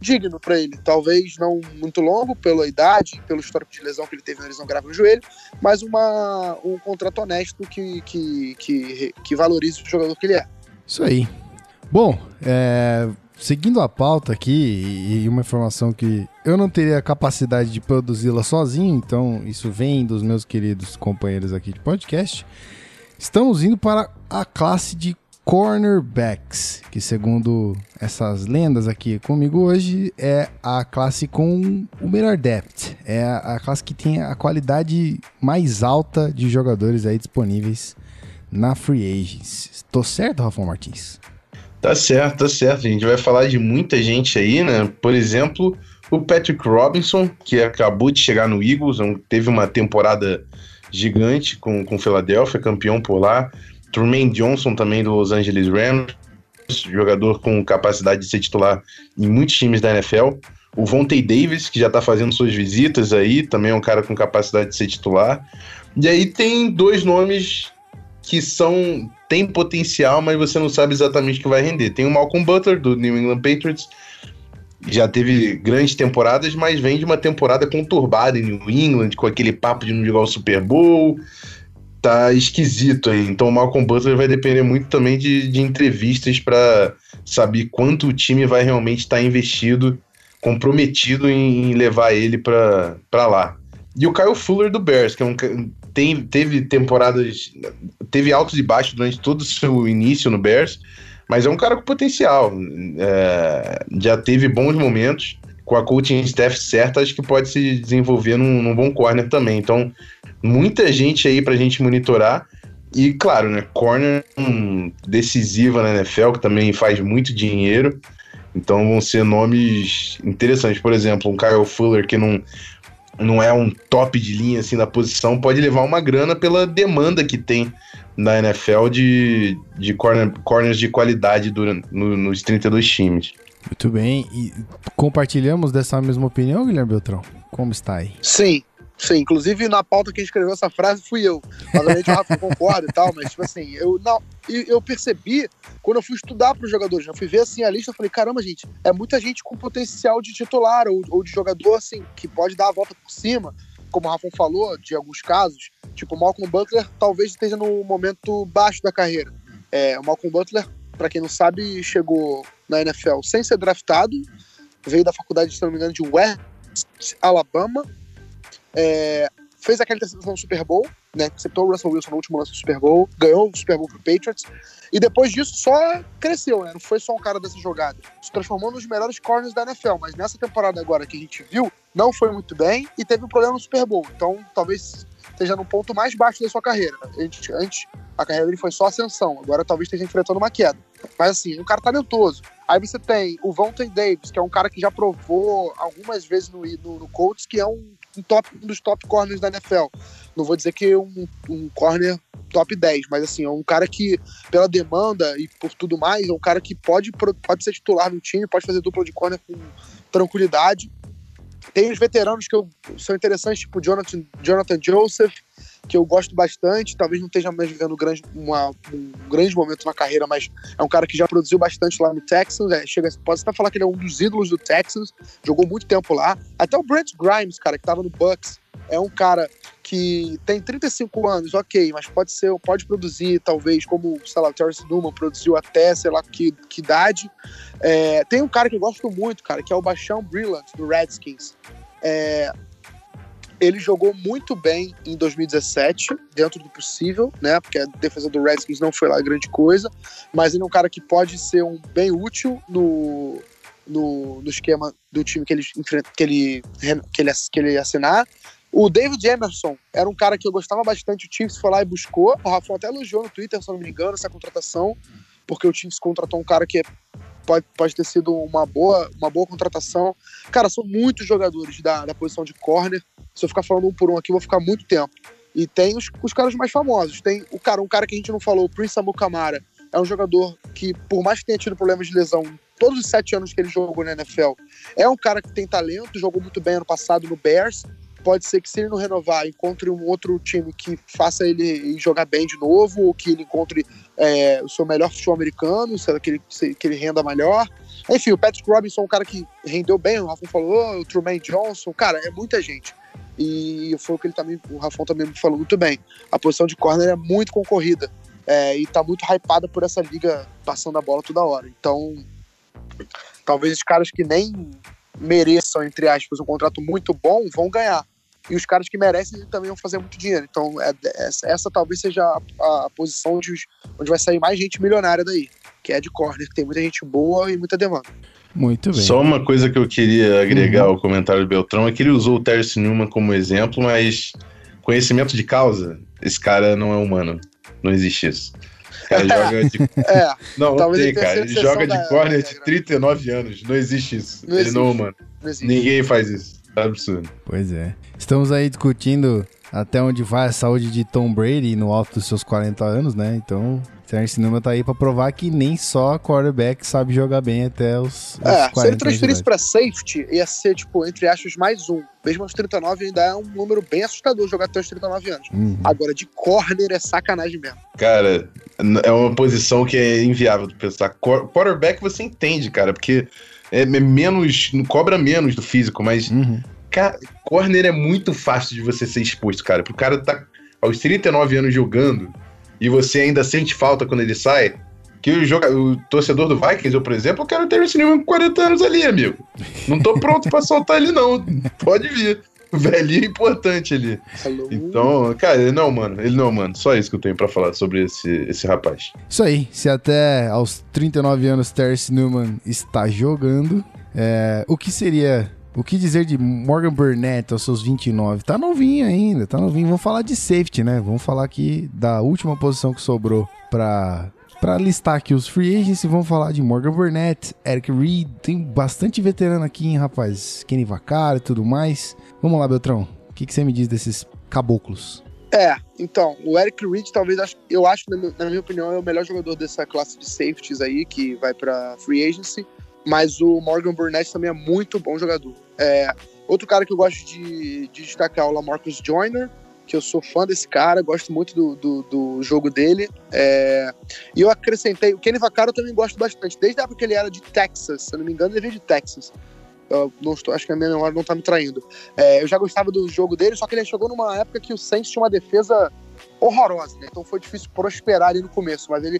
digno para ele. Talvez não muito longo pela idade, pelo histórico de lesão que ele teve na lesão grave no joelho, mas uma, um contrato honesto que, que, que, que valorize o jogador que ele é. Isso aí. Bom, é, seguindo a pauta aqui, e uma informação que eu não teria capacidade de produzi-la sozinho, então isso vem dos meus queridos companheiros aqui de podcast. Estamos indo para a classe de cornerbacks, que segundo essas lendas aqui comigo hoje é a classe com o melhor depth, é a classe que tem a qualidade mais alta de jogadores aí disponíveis na free agents. Tô certo, Rafa Martins? Tá certo, tá certo. A gente vai falar de muita gente aí, né? Por exemplo, o Patrick Robinson, que acabou de chegar no Eagles, teve uma temporada gigante com o Philadelphia, campeão por lá. Truman Johnson também do Los Angeles Rams, jogador com capacidade de ser titular em muitos times da NFL. O Vontae Davis, que já tá fazendo suas visitas aí, também é um cara com capacidade de ser titular. E aí tem dois nomes que são tem potencial, mas você não sabe exatamente o que vai render. Tem o Malcolm Butler do New England Patriots, já teve grandes temporadas, mas vem de uma temporada conturbada em New England, com aquele papo de não jogar o Super Bowl. Tá esquisito aí. Então o Malcolm Butler vai depender muito também de, de entrevistas para saber quanto o time vai realmente estar tá investido, comprometido em, em levar ele para lá. E o Kyle Fuller do Bears, que é um, tem, teve temporadas, teve altos e baixos durante todo o seu início no Bears, mas é um cara com potencial. É, já teve bons momentos. Com a coaching staff certa, acho que pode se desenvolver num, num bom corner também. Então, muita gente aí pra gente monitorar. E, claro, né, corner um, decisiva na NFL, que também faz muito dinheiro. Então vão ser nomes interessantes. Por exemplo, um Kyle Fuller que não, não é um top de linha assim na posição, pode levar uma grana pela demanda que tem na NFL de, de corner, corners de qualidade durante, no, nos 32 times. Muito bem. E compartilhamos dessa mesma opinião, Guilherme Beltrão? Como está aí? Sim, sim. Inclusive, na pauta que escreveu essa frase fui eu. Obviamente o Rafa concorda e tal, mas, tipo assim, eu, não, eu percebi quando eu fui estudar para os jogadores. Eu fui ver assim a lista, eu falei, caramba, gente, é muita gente com potencial de titular ou, ou de jogador, assim, que pode dar a volta por cima como o Rafa falou, de alguns casos, tipo, o Malcolm Butler talvez esteja no momento baixo da carreira. É, o Malcolm Butler, para quem não sabe, chegou na NFL sem ser draftado, veio da faculdade, se não me engano, de West Alabama, é, fez aquela interceptação no Super Bowl, né? Acertou o Russell Wilson no último lance do Super Bowl, ganhou o Super Bowl pro Patriots, e depois disso só cresceu, né? Não foi só um cara dessa jogada. Se transformou nos melhores corners da NFL, mas nessa temporada agora que a gente viu, não foi muito bem e teve um problema no Super Bowl. Então talvez esteja no ponto mais baixo da sua carreira. Antes, antes a carreira dele foi só ascensão, agora talvez esteja enfrentando uma queda. Mas assim, um cara talentoso. Aí você tem o Vontae Davis, que é um cara que já provou algumas vezes no, no, no Colts, que é um, um, top, um dos top corners da NFL. Não vou dizer que é um, um corner top 10, mas assim, é um cara que, pela demanda e por tudo mais, é um cara que pode, pode ser titular no time, pode fazer dupla de corner com tranquilidade. Tem os veteranos que eu, são interessantes, tipo Jonathan, Jonathan Joseph, que eu gosto bastante. Talvez não esteja mais vivendo grande, uma, um grande momento na carreira, mas é um cara que já produziu bastante lá no Texans. É, chega, pode até falar que ele é um dos ídolos do Texans, jogou muito tempo lá. Até o Brent Grimes, cara, que estava no Bucks, é um cara que tem 35 anos, ok, mas pode ser, pode produzir, talvez, como, sei lá, o Terrence Newman produziu até, sei lá, que, que idade. É, tem um cara que eu gosto muito, cara, que é o Baixão Brillant, do Redskins. É, ele jogou muito bem em 2017, dentro do possível, né? Porque a defesa do Redskins não foi lá grande coisa, mas ele é um cara que pode ser um bem útil no, no, no esquema do time que ele, que ele, que ele, que ele assinar. O David Emerson era um cara que eu gostava bastante. O Chiefs foi lá e buscou. O Rafa até elogiou no Twitter, se não me engano, essa contratação, porque o Chiefs contratou um cara que pode, pode ter sido uma boa, uma boa contratação. Cara, são muitos jogadores da, da posição de corner. Se eu ficar falando um por um aqui, eu vou ficar muito tempo. E tem os, os caras mais famosos. Tem o cara, um cara que a gente não falou, o Prince Amukamara. É um jogador que, por mais que tenha tido problemas de lesão todos os sete anos que ele jogou na NFL, é um cara que tem talento, jogou muito bem ano passado no Bears pode ser que se ele não renovar, encontre um outro time que faça ele jogar bem de novo, ou que ele encontre é, o seu melhor futebol americano, que ele, que ele renda melhor. Enfim, o Patrick Robinson é um cara que rendeu bem, o Rafa falou, o Truman Johnson, cara, é muita gente. E foi o que ele também, o Rafão também me falou muito bem. A posição de corner é muito concorrida. É, e tá muito hypada por essa liga passando a bola toda hora. Então, talvez os caras que nem mereçam, entre aspas, um contrato muito bom, vão ganhar. e os caras que merecem também vão fazer muito dinheiro. Então, é, essa, essa talvez seja a, a, posição onde, os- onde vai sair mais gente milionária daí, que é de corner, que tem muita gente boa e muita demanda. Muito bem. Só uma coisa que eu queria agregar Uhum. ao comentário do Beltrão é que ele usou o Terence Newman como exemplo, mas conhecimento de causa, esse cara não é humano. Não existe isso. O cara joga de. É, Não, não tem, cara. Ele joga da- de corner da de regra. 39 anos. Não existe isso. Não ele não é existe. humano. não existe. Ninguém faz isso. É absurdo. Pois é. Estamos aí discutindo até onde vai a saúde de Tom Brady no alto dos seus 40 anos, né? Então, Terence Newman tá aí pra provar que nem só quarterback sabe jogar bem até os, os É, 40 se ele transferisse pra safety, ia ser, tipo, entre aspas, mais um. Mesmo aos 39 ainda é um número bem assustador jogar até os 39 anos. Uhum. Agora, de corner é sacanagem mesmo. Cara, é uma posição que é inviável de pensar. Quar- Quarterback você entende, cara, porque é me- menos. cobra menos do físico, mas Uhum. Cara, corner é muito fácil de você ser exposto, cara. Pro cara tá aos 39 anos jogando e você ainda sente falta quando ele sai. Que o, joga, o torcedor do Vikings, eu, por exemplo, eu quero ter esse Newman com 40 anos ali, amigo. Não tô pronto pra soltar ele, não. Pode vir. O velhinho é importante ali. Hello. Então, cara, ele não é humano. Ele não é humano. Só isso que eu tenho pra falar sobre esse, esse rapaz. Isso aí. Se até aos 39 anos Terence Newman está jogando, é, o que seria. O que dizer de Morgan Burnett aos seus 29? Tá novinho ainda, tá novinho. Vamos falar de safety, né? Vamos falar aqui da última posição que sobrou pra, pra listar aqui os free agents vamos falar de Morgan Burnett, Eric Reed. Tem bastante veterano aqui, hein, rapaz? Kenny Vaccaro e tudo mais. Vamos lá, Beltrão. O que, que você me diz desses caboclos? É, então, o Eric Reed talvez, eu acho, na minha, opinião, é o melhor jogador dessa classe de safeties aí, que vai pra free agency, mas o Morgan Burnett também é muito bom jogador. É, outro cara que eu gosto de, de destacar é o Lamarcus Joyner, que eu sou fã desse cara, gosto muito do, do, do jogo dele. É, e eu acrescentei, o Kenny Vaccaro eu também gosto bastante, desde a época que ele era de Texas, se eu não me engano, ele veio de Texas. Eu não estou, acho que a minha memória não tá me traindo. É, eu já gostava do jogo dele, só que ele chegou numa época que o Saints tinha uma defesa horrorosa, né? Então foi difícil prosperar ali no começo, mas ele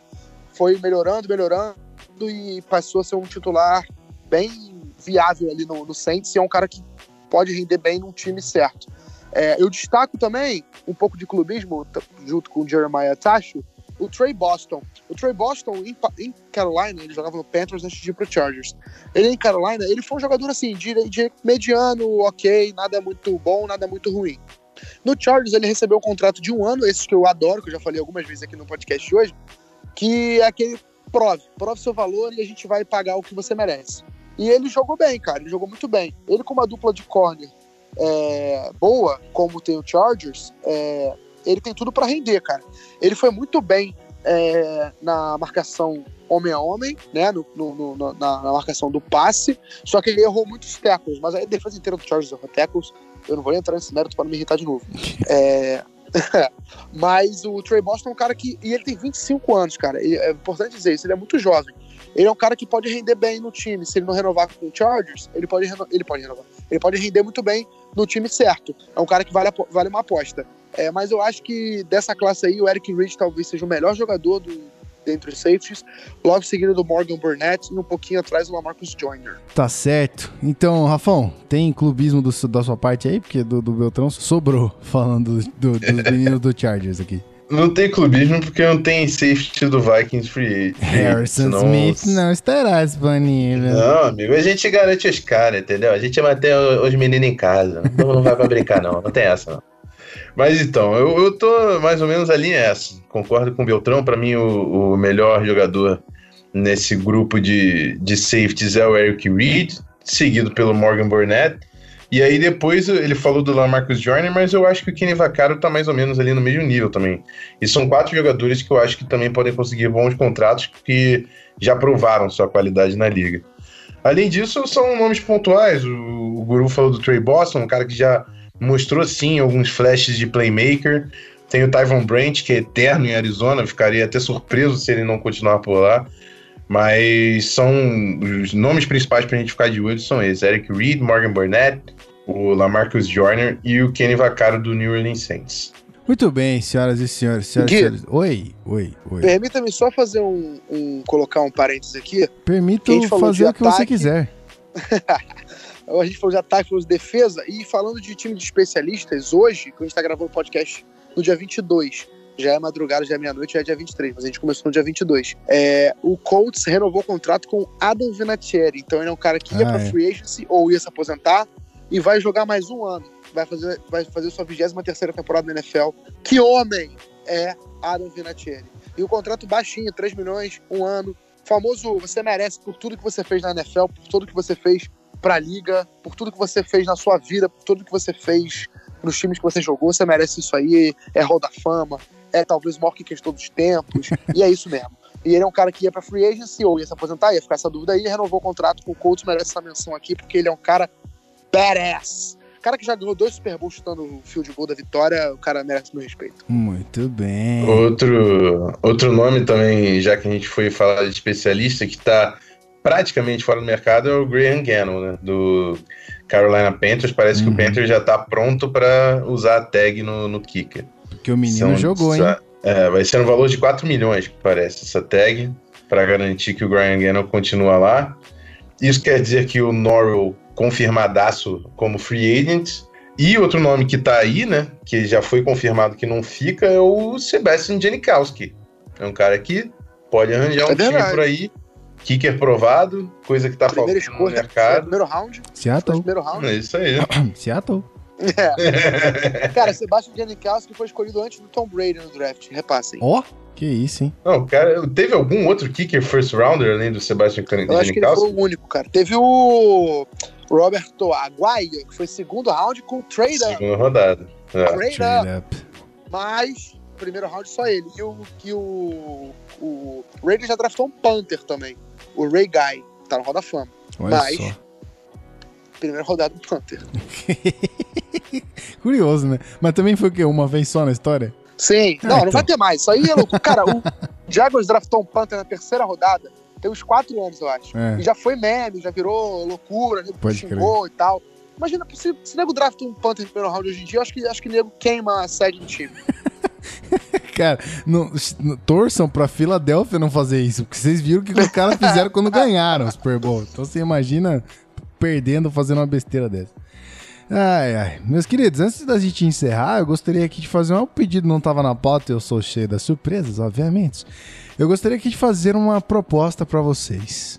foi melhorando, melhorando e passou a ser um titular bem viável ali no, no Saints e é um cara que pode render bem num time certo. É, eu destaco também um pouco de clubismo, junto com o Jeremiah Tacho, o Trey Boston. O Trey Boston, em, em Carolina, ele jogava no Panthers antes de ir pro Chargers. Ele em Carolina, ele foi um jogador assim, de, de mediano, ok, nada muito bom, nada muito ruim. No Chargers, ele recebeu um contrato de um ano, esses que eu adoro, que eu já falei algumas vezes aqui no podcast hoje, que é aquele prove, prove seu valor e a gente vai pagar o que você merece. E ele jogou bem, cara, ele jogou muito bem. Ele com uma dupla de corner é, boa, como tem o Chargers, é, ele tem tudo para render, cara. Ele foi muito bem é, na marcação homem a homem, né? No, no- no- na, na marcação do passe, só que ele errou muitos tackles, mas aí a defesa inteira do Chargers errou tackles. Eu não vou entrar nesse mérito para não me irritar de novo. É, mas o Trey Boston é um cara que. E ele tem 25 anos, cara. E é importante dizer isso, ele é muito jovem. Ele é um cara que pode render bem no time. Se ele não renovar com o Chargers, ele pode, reno- ele pode renovar. Ele pode render muito bem no time certo. É um cara que vale, vale uma aposta. É, mas eu acho que dessa classe aí, o Eric Reed talvez seja o melhor jogador do, dentre os safeties. Logo seguido do Morgan Burnett e um pouquinho atrás do Lamarcus Joyner. Tá certo. Então, Rafão, tem clubismo do- da sua parte aí? Porque do, do Beltrão sobrou falando do- dos meninos do Chargers aqui. Não tem clubismo porque não tem safety do Vikings free. Harrison senão- Smith não estará disponível. Não, amigo, a gente garante os caras, entendeu? A gente mantém o- os meninos em casa. Não, não vai pra brincar, não. Não tem essa, não. Mas então, eu, eu tô mais ou menos ali essa. Concordo com o Beltrão. Pra mim, o, o melhor jogador nesse grupo de, de safeties é o Eric Reed, seguido pelo Morgan Burnett. E aí depois ele falou do Lamarcus Joyner, mas eu acho que o Kenny Vaccaro tá mais ou menos ali no mesmo nível também. E são quatro jogadores que eu acho que também podem conseguir bons contratos que já provaram sua qualidade na liga. Além disso, são nomes pontuais. O, o Guru falou do Trey Boston, um cara que já mostrou sim alguns flashes de playmaker. Tem o Tyvon Brandt, que é eterno em Arizona, ficaria até surpreso se ele não continuar por lá. Mas são os nomes principais pra gente ficar de olho são esses: Eric Reed, Morgan Burnett, o Lamarcus Joyner e o Kenny Vaccaro do New Orleans Saints. Muito bem, senhoras e senhores. senhoras Gui. senhores. Oi, oi, oi. Permita-me só fazer um, um- colocar um parênteses aqui. A falou fazer o que você ataque. quiser. A gente falou de ataque, falou de defesa. E falando de time de especialistas, hoje, que a gente tá gravando o podcast no dia 22, já é madrugada, já é meia-noite, já é dia 23, mas a gente começou no dia 22. É, o Colts renovou o contrato com Adam Vinatieri, então ele é um cara que ia Ah, pra é. free agency ou ia se aposentar e vai jogar mais um ano. Vai fazer, vai fazer sua 23 temporada na NFL. Que homem é Adam Vinatieri? E o contrato baixinho, 3 milhões, um ano. Famoso, você merece por tudo que você fez na NFL, por tudo que você fez pra liga, por tudo que você fez na sua vida, por tudo que você fez nos times que você jogou, você merece isso aí, é Hall da Fama, é talvez o maior kicker de todos os tempos, e é isso mesmo. E ele é um cara que ia pra free agency ou ia se aposentar, ia ficar essa dúvida aí, renovou o contrato com o Colts, merece essa menção aqui, porque ele é um cara badass. Cara que já ganhou dois Super Bowls chutando o field goal da vitória, o cara merece meu respeito. Muito bem. Outro, outro nome também, já que a gente foi falar de especialista, que tá praticamente fora do mercado, é o Graham Gannon, né? Do Carolina Panthers. Parece que Uhum. o Panthers já tá pronto para usar a tag no, no kicker. Porque o menino São- jogou, hein? É, vai ser no valor de 4 milhões, que parece, essa tag, para garantir que o Graham Gannon continua lá. Isso quer dizer que o Norwell confirmadaço como free agent. E outro nome que tá aí, né, que já foi confirmado que não fica, é o Sebastian Janikowski. É um cara que pode arranjar um É time verdade. por aí, kicker provado, coisa que tá Primeira faltando no escolha, mercado. primeiro round, Seattle. primeiro round. É isso aí. Seattle. É. Cara, Sebastian Janikowski foi escolhido antes do Tom Brady no draft, repassem. Ó, que isso, hein? Não, cara, teve algum outro kicker first rounder além do Sebastian Eu acho que ele Janikowski? foi o único, cara. Teve o Roberto Aguayo, que foi segundo round com o Trade Up. Segunda rodada. É. Trade Up. Trade up. Mas, primeiro round só ele. E o, e o, o Raiders já draftou um Panther também. O Ray Guy, que tá no Hall da Fama. Olha Mas- só. Primeira rodada do Panther. Curioso, né? Mas também foi o quê? Uma vez só na história? Sim. Ah, não, não então. vai ter mais. Isso aí é louco. Cara, o Jaguars draftou um Panther na terceira rodada. Tem uns quatro anos, eu acho. É. E já foi meme, já virou loucura, nego Pode xingou e tal. Imagina, se, se nego drafta um Panther no primeiro round hoje em dia, eu acho que, acho que nego queima a sede do time. Cara, não, torçam pra Filadélfia não fazer isso, porque vocês viram o que os caras fizeram quando ganharam o Super Bowl. Então você imagina perdendo, fazendo uma besteira dessa. Ai, ai. Meus queridos, antes da gente encerrar, eu gostaria aqui de fazer um pedido, não tava na pauta, eu sou cheio das surpresas, obviamente. Eu gostaria aqui de fazer uma proposta pra vocês.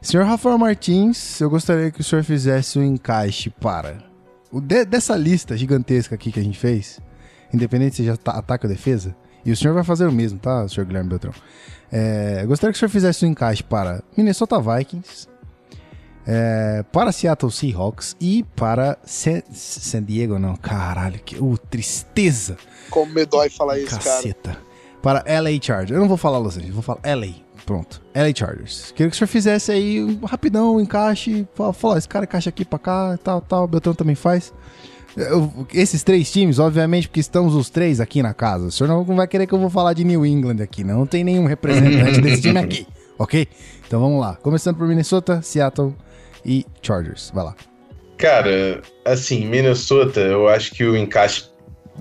Senhor Rafael Martins, eu gostaria que o senhor fizesse um encaixe para o de- dessa lista gigantesca aqui que a gente fez, independente se ata- ataque ou defesa, e o senhor vai fazer o mesmo, tá, senhor Guilherme Beltrão? É, gostaria que o senhor fizesse um encaixe para Minnesota Vikings, é, para Seattle Seahawks e para San, San Diego, não, caralho, que tristeza, Como me dói falar isso, cara. caceta. Para LA Chargers, eu não vou falar Los Angeles, vou falar LA, pronto, LA Chargers. Queria que o senhor fizesse aí um rapidão um encaixe, fa- falar, esse cara encaixa aqui pra cá, tal, tal, o Beltrão também faz. Eu- esses três times, obviamente, porque estamos os três aqui na casa. O senhor não vai querer que eu vou falar de New England aqui, não. Não tem nenhum representante desse time aqui, ok? Então vamos lá. Começando por Minnesota, Seattle e Chargers. Vai lá. Cara, assim, Minnesota, eu acho que o encaixe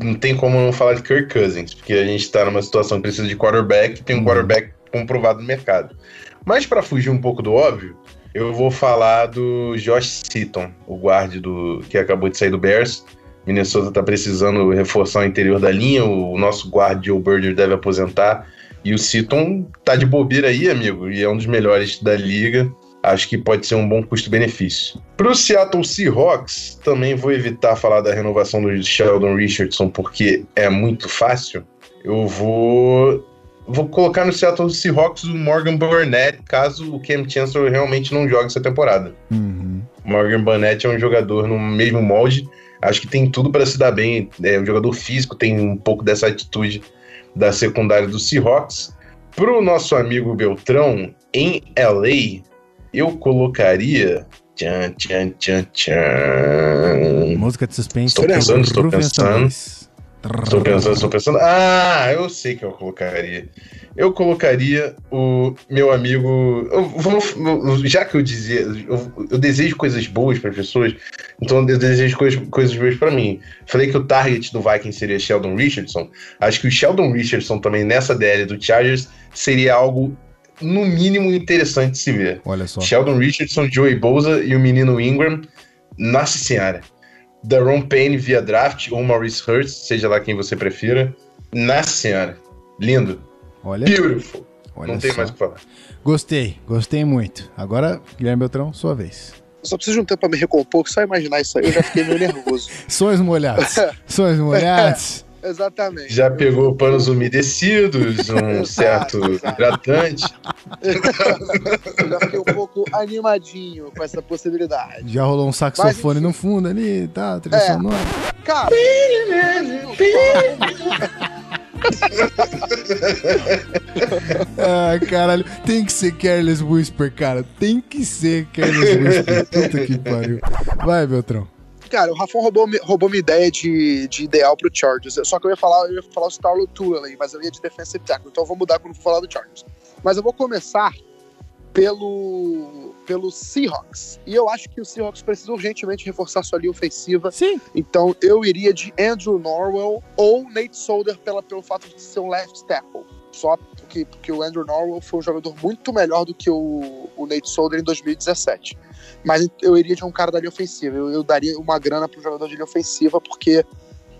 não tem como não falar de Kirk Cousins, porque a gente tá numa situação que precisa de quarterback tem um Uhum. quarterback comprovado no mercado. Mas pra fugir um pouco do óbvio, eu vou falar do Josh Seaton, o guarde do que acabou de sair do Bears. Minnesota tá precisando reforçar o interior da linha, o nosso guarde Joe Berger deve aposentar. E o Seaton tá de bobeira aí, amigo, e é um dos melhores da liga. Acho que pode ser um bom custo-benefício. Para o Seattle Seahawks, também vou evitar falar da renovação do Sheldon Richardson, porque é muito fácil. Eu vou vou colocar no Seattle Seahawks o Morgan Burnett, caso o Cam Chancellor realmente não jogue essa temporada. Uhum. Morgan Burnett é um jogador no mesmo molde. Acho que tem tudo para se dar bem. É um jogador físico, tem um pouco dessa atitude da secundária do Seahawks. Pro nosso amigo Beltrão, em LA, eu colocaria. Tchan, tchan, tchan, tchan. Música de suspense. Estou pensando, estou pensando. Estou pensando, estou pensando. Ah, eu sei que eu colocaria. Eu colocaria o meu amigo. eu- vamos- já que eu dizia. Eu, eu desejo coisas boas para as pessoas, então eu desejo coisas, coisas boas para mim. Falei que o target do Vikings seria Sheldon Richardson. Acho que o Sheldon Richardson também nessa DL do Chargers seria algo no mínimo, interessante de se ver. Olha só. Sheldon Richardson, Joey Bosa e o menino Ingram. Nossa senhora. Daron Payne via draft ou Maurice Hurst, seja lá quem você prefira. Nossa senhora. Lindo. Olha, Beautiful. olha Não tem só. mais o que falar. Gostei, gostei muito. Agora, Guilherme Beltrão, sua vez. Eu só preciso de um tempo pra me recompor, que só imaginar isso aí eu já fiquei meio nervoso. Sonhos molhados. Sonhos molhados. Exatamente. Já pegou panos umedecidos, um certo exato. hidratante. Eu já fiquei um pouco animadinho com essa possibilidade. Já rolou um saxofone Mas, no fundo ali, tá? Trilha É. sonora. Cara, Ah, caralho. Tem que ser Careless Whisper, cara. Tem que ser Careless Whisper. Puta que pariu. Vai, Beltrão. Cara, o Rafão roubou, roubou minha ideia de, de ideal pro Chargers. Só que eu ia falar, eu ia falar o Starlo Tulane, mas eu ia de defensive tackle. Então eu vou mudar quando for falar do Chargers. Mas eu vou começar pelo, pelo Seahawks. E eu acho que o Seahawks precisa urgentemente reforçar sua linha ofensiva. Sim. Então eu iria de Andrew Norwell ou Nate Solder pela, pelo fato de ser um left tackle. Só porque, porque o Andrew Norwell foi um jogador muito melhor do que o, o Nate Solder em 2017. Mas eu iria de um cara da linha ofensiva. Eu, eu daria uma grana para um jogador de linha ofensiva, porque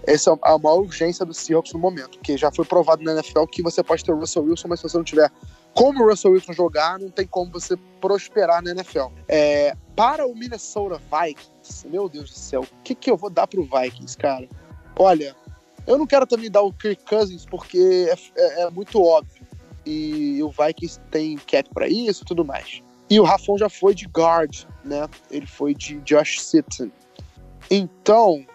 essa é a maior urgência do Seahawks no momento. Porque já foi provado na NFL que você pode ter o Russell Wilson, mas se você não tiver como o Russell Wilson jogar, não tem como você prosperar na NFL. É, para o Minnesota Vikings, meu Deus do céu, o que, que eu vou dar pro Vikings, cara? Olha, eu não quero também dar o Kirk Cousins porque é, é- é muito óbvio. E o Vikings tem cap para isso e tudo mais. E o Rafon já foi de guard, né? Ele foi de Josh Sitton. Então,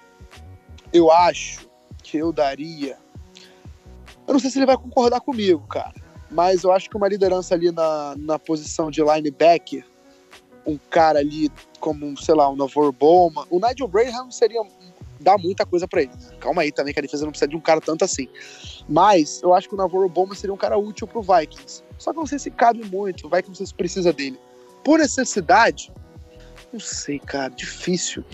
eu acho que eu daria. Eu não sei se ele vai concordar comigo, cara. Mas eu acho que uma liderança ali na, na posição de linebacker, um cara ali como, sei lá, um Navarro Bowman. O Nigel Braham seria dá muita coisa pra ele. Calma aí também, que a defesa não precisa de um cara tanto assim. Mas eu acho que o Navarro Bowman seria um cara útil pro Vikings. Só que não sei se cabe muito, o Vikings precisa dele. Por necessidade, não sei, cara, difícil.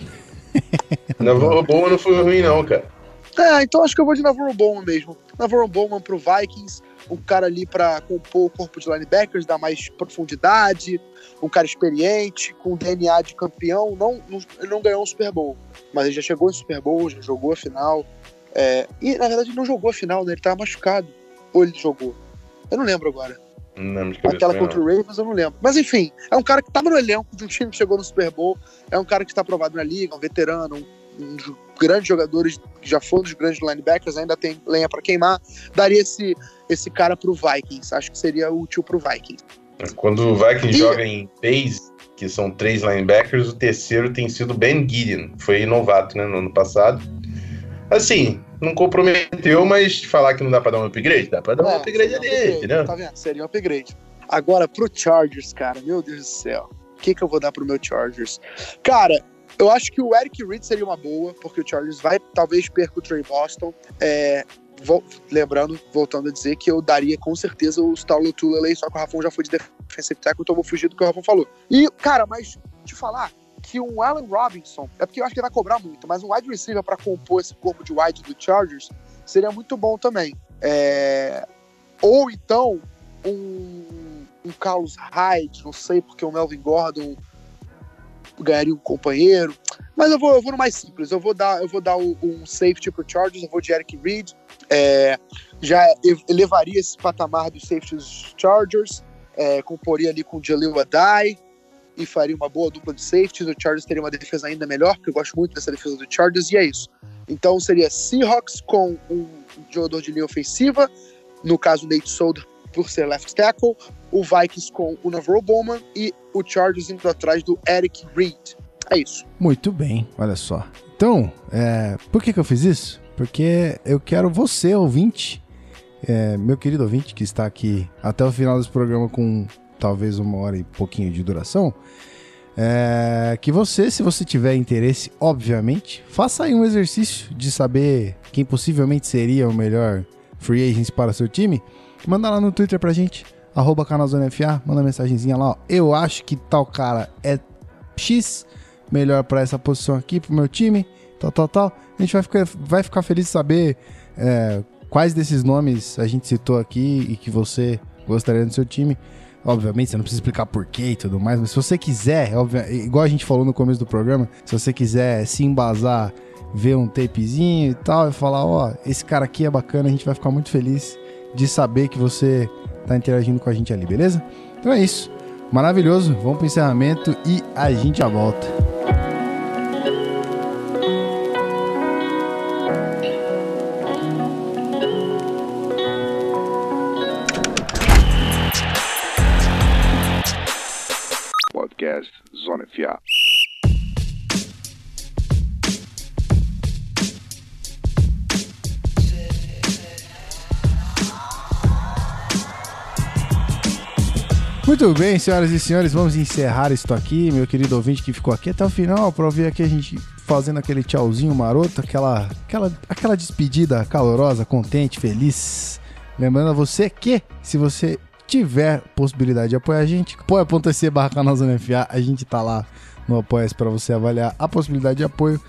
Navarro Bowman não foi ruim, não, cara. É, então acho que eu vou de Navarro Bowman mesmo. Navarro Bowman pro Vikings, um cara ali pra compor o corpo de linebackers, dar mais profundidade, um cara experiente, com DNA de campeão. Não, não, ele não ganhou um Super Bowl, mas ele já chegou em Super Bowl, já jogou a final. É, e na verdade ele não jogou a final, né? Ele tava machucado. Ou ele jogou? Eu não lembro agora. Não Aquela não. contra o Ravens eu não lembro. Mas enfim, é um cara que tava no elenco de um time que chegou no Super Bowl, é um cara que está aprovado na liga, um veterano, um, um dos grandes jogadores, que já foi um dos grandes linebackers, ainda tem lenha para queimar. Daria esse, esse cara pro Vikings. Acho que seria útil pro Vikings. Quando o Vikings Ih. joga em base, que são três linebackers, o terceiro tem sido Ben Gideon. Foi novato, né, no ano passado. Assim, não comprometeu, mas falar que não dá pra dar um upgrade, dá pra dar um É, upgrade um ali, upgrade, entendeu? Tá vendo? Seria um upgrade. Agora, pro Chargers, cara, meu Deus do céu. O que, que eu vou dar pro meu Chargers? Cara, eu acho que o Eric Reed seria uma boa, porque o Chargers vai, talvez, perca o Trey Boston. É, vol- lembrando, voltando a dizer que eu daria com certeza o Starlo Tulele, só que o Rafão já foi de defensive tackle, então eu vou fugir do que o Rafão falou. E, cara, mas te falar que um Allen Robinson, é porque eu acho que ele vai cobrar muito, mas um wide receiver para compor esse corpo de wide do Chargers seria muito bom também. É, ou então um, um Carlos Hyde, não sei, porque o Melvin Gordon ganharia um companheiro. Mas eu vou, eu vou no mais simples. Eu vou dar, eu vou dar o- um safety pro Chargers, eu vou de Eric Reed. É, já ev- elevaria esse patamar dos safeties dos Chargers, é, comporia ali com o Jalil Adai e faria uma boa dupla de safeties. O Chargers teria uma defesa ainda melhor, porque eu gosto muito dessa defesa do Chargers, e é isso. Então seria Seahawks com um jogador de linha ofensiva, no caso Nate Solder por ser left tackle, o Vikings com o Navarro Bowman e o Chargers indo atrás do Eric Reed. É isso. Muito bem, olha só. Então, é, por que, que eu fiz isso? Porque eu quero você, ouvinte, é, meu querido ouvinte, que está aqui até o final desse programa com talvez uma hora e pouquinho de duração, é, que você, se você tiver interesse, obviamente, faça aí um exercício de saber quem possivelmente seria o melhor free agent para seu time. Manda lá no Twitter pra gente, arroba canalzonefa, manda mensagenzinha lá, ó. Eu acho que tal cara é X, melhor para essa posição aqui, pro meu time, tal, tal, tal. A gente vai ficar, vai ficar feliz de saber é, quais desses nomes a gente citou aqui e que você gostaria do seu time. Obviamente, você não precisa explicar porquê e tudo mais, mas se você quiser, óbvio, igual a gente falou no começo do programa, se você quiser se embasar, ver um tapezinho e tal, e falar, ó, esse cara aqui é bacana, a gente vai ficar muito feliz de saber que você tá interagindo com a gente ali, beleza? Então é isso. Maravilhoso, vamos pro encerramento e a gente já volta. Podcast Zona FA. Muito bem, senhoras e senhores, vamos encerrar isto aqui. Meu querido ouvinte que ficou aqui até o final para ouvir aqui a gente fazendo aquele tchauzinho maroto, aquela, aquela, aquela despedida calorosa, contente, feliz. Lembrando a você que, se você tiver possibilidade de apoiar a gente, apoia.se barra canal Zona FA, a gente tá lá no apoia para você avaliar a possibilidade de apoio.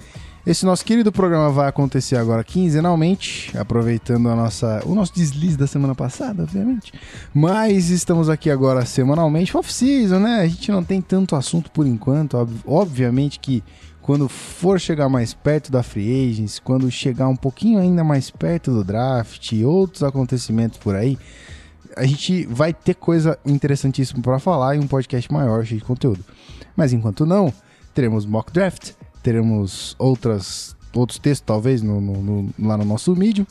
Esse nosso querido programa vai acontecer agora quinzenalmente, aproveitando a nossa, o nosso deslize da semana passada, obviamente. Mas estamos aqui agora semanalmente, off-season, né? A gente não tem tanto assunto por enquanto. ob- Obviamente que quando for chegar mais perto da free agents, quando chegar um pouquinho ainda mais perto do draft e outros acontecimentos por aí, a gente vai ter coisa interessantíssima para falar e um podcast maior, cheio de conteúdo. Mas enquanto não, teremos mock draft, teremos outras, outros textos, talvez, no, no- no- lá no nosso Medium.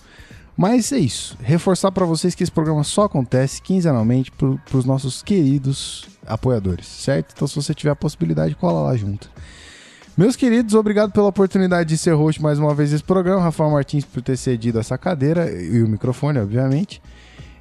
Mas é isso. Reforçar para vocês que esse programa só acontece quinzenalmente para os nossos queridos apoiadores, certo? Então, se você tiver a possibilidade, cola lá junto. Meus queridos, obrigado pela oportunidade de ser host mais uma vez desse programa. Rafael Martins por ter cedido essa cadeira e o microfone, obviamente.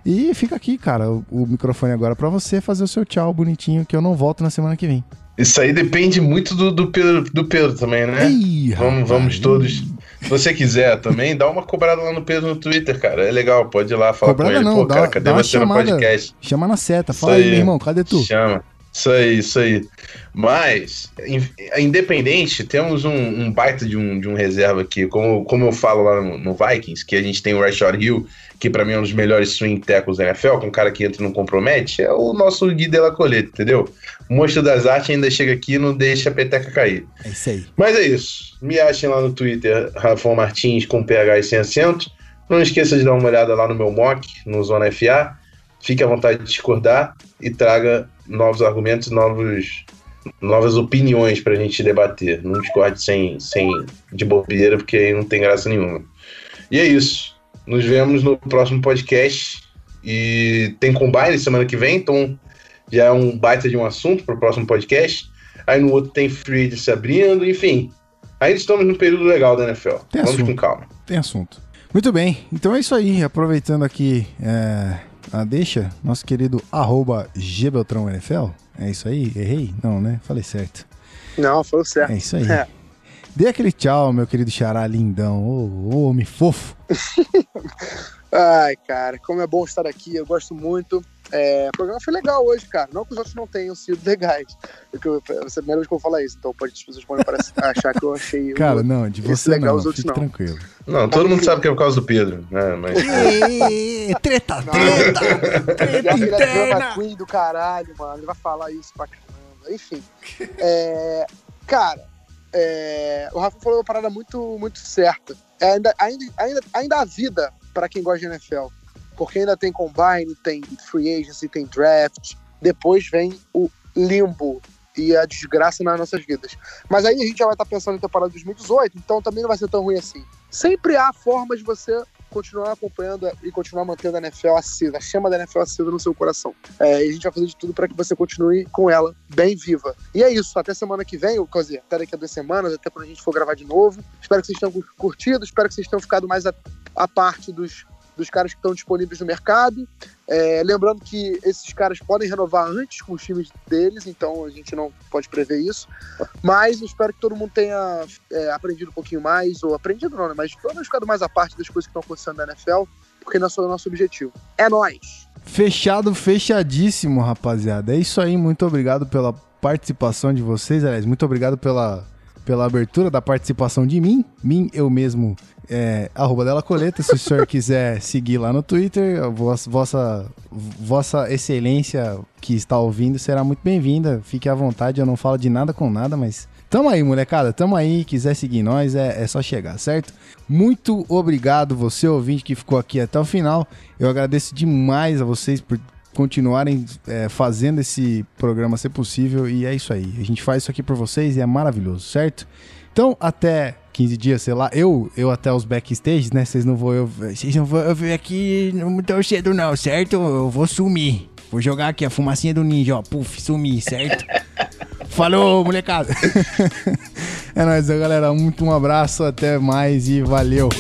E fica aqui, cara, o, o microfone agora para você fazer o seu tchau bonitinho, que eu não volto na semana que vem. Isso aí depende muito do, do, Pedro, do Pedro também, né? Ih, Vamos, vamos todos. Se você quiser também, dá uma cobrada lá no Pedro no Twitter, cara. É legal, pode ir lá falar Cobrada com ele. não, Pô, dá- cara, cadê você no chamada. podcast? Chama na seta, fala aí, aí. meu irmão, cadê tu? Chama. Isso aí, isso aí. Mas, in- independente, temos um, um baita de um, de um reserva aqui. Como, como eu falo lá no, no Vikings, que a gente tem o Rashad Hill, que pra mim é um dos melhores swing tackles da NFL, é um cara que entra e não compromete, é o nosso Gui de la entendeu? O monstro das artes ainda chega aqui e não deixa a peteca cair. É isso aí. Mas é isso. Me achem lá no Twitter, Rafael Martins com PH e sem acento. Não esqueça de dar uma olhada lá no meu mock, no Zona FA. Fique à vontade de discordar e traga novos argumentos, novos, novas opiniões pra gente debater. Não discorde sem, sem de bobeira, porque aí não tem graça nenhuma. E é isso. Nos vemos no próximo podcast. E tem combine semana que vem, então já é um baita de um assunto pro próximo podcast. Aí no outro tem free agency abrindo, enfim. Ainda estamos num período legal da NFL. Tem Vamos assunto. com calma. Tem assunto. Muito bem, então é isso aí. Aproveitando aqui é, a deixa, nosso querido arroba GBeltrãoNFL. É isso aí? Errei? Não, né? Falei certo. Não, falou certo. É isso aí. É. Dê aquele tchau, meu querido xará lindão. Ô, ô, homem fofo. Ai, cara, como é bom estar aqui, eu gosto muito. É, o programa foi legal hoje, cara. Não que os outros não tenham sido legais. Porque eu, essa é a primeira vez que eu vou falar isso, então pode, as pessoas podem achar que eu achei. o- Cara, não, de você legal, não. os outros não. tranquilo. Não, todo mundo sabe que é por causa do Pedro, né? Mas Ê, treta, treta, Já treta ele é drama interna. queen do caralho, mano. Ele vai falar isso pra caramba. Enfim. É, cara, é, o Rafa falou uma parada muito, muito certa. É, ainda, ainda, ainda, ainda há vida pra quem gosta de NFL. Porque ainda tem combine, tem free agency, tem draft. Depois vem o limbo e a desgraça nas nossas vidas. Mas aí a gente já vai estar pensando em temporada de 2018, então também não vai ser tão ruim assim. Sempre há formas de você continuar acompanhando e continuar mantendo a NFL acesa, a chama da NFL acesa no seu coração. É, e a gente vai fazer de tudo para que você continue com ela bem viva. E é isso, até semana que vem, ou quer dizer, até daqui a duas semanas, até quando a gente for gravar de novo. Espero que vocês tenham curtido, espero que vocês tenham ficado mais a, a parte dos, dos caras que estão disponíveis no mercado. É, lembrando que esses caras podem renovar antes com os times deles, então a gente não pode prever isso. Mas eu espero que todo mundo tenha é, aprendido um pouquinho mais, ou aprendido não, né? Mas pelo menos ficado mais a parte das coisas que estão acontecendo na NFL, porque não é só o nosso objetivo. É nóis! Fechado, fechadíssimo, rapaziada. É isso aí, muito obrigado pela participação de vocês. Aliás, muito obrigado pela, pela abertura da participação de mim. Mim, eu mesmo, é, arroba dela coleta. Se o senhor quiser seguir lá no Twitter, vossa, vossa, vossa excelência que está ouvindo será muito bem-vinda. Fique à vontade, eu não falo de nada com nada, mas Tamo aí, molecada. Tamo aí. Quiser seguir nós, é, é só chegar, certo? Muito obrigado, você ouvinte que ficou aqui até o final. Eu agradeço demais a vocês por continuarem é, fazendo esse programa ser possível. E é isso aí. A gente faz isso aqui por vocês e é maravilhoso, certo? Então, até 15 dias, sei lá, eu, eu até os backstages, né? Vocês não vão eu, vocês não vão vir aqui tão cedo não, certo? Eu vou sumir. Vou jogar aqui a fumacinha do ninja, ó, puf, sumir, certo? Falou, molecada. é nóis, galera. Muito um abraço, até mais e valeu.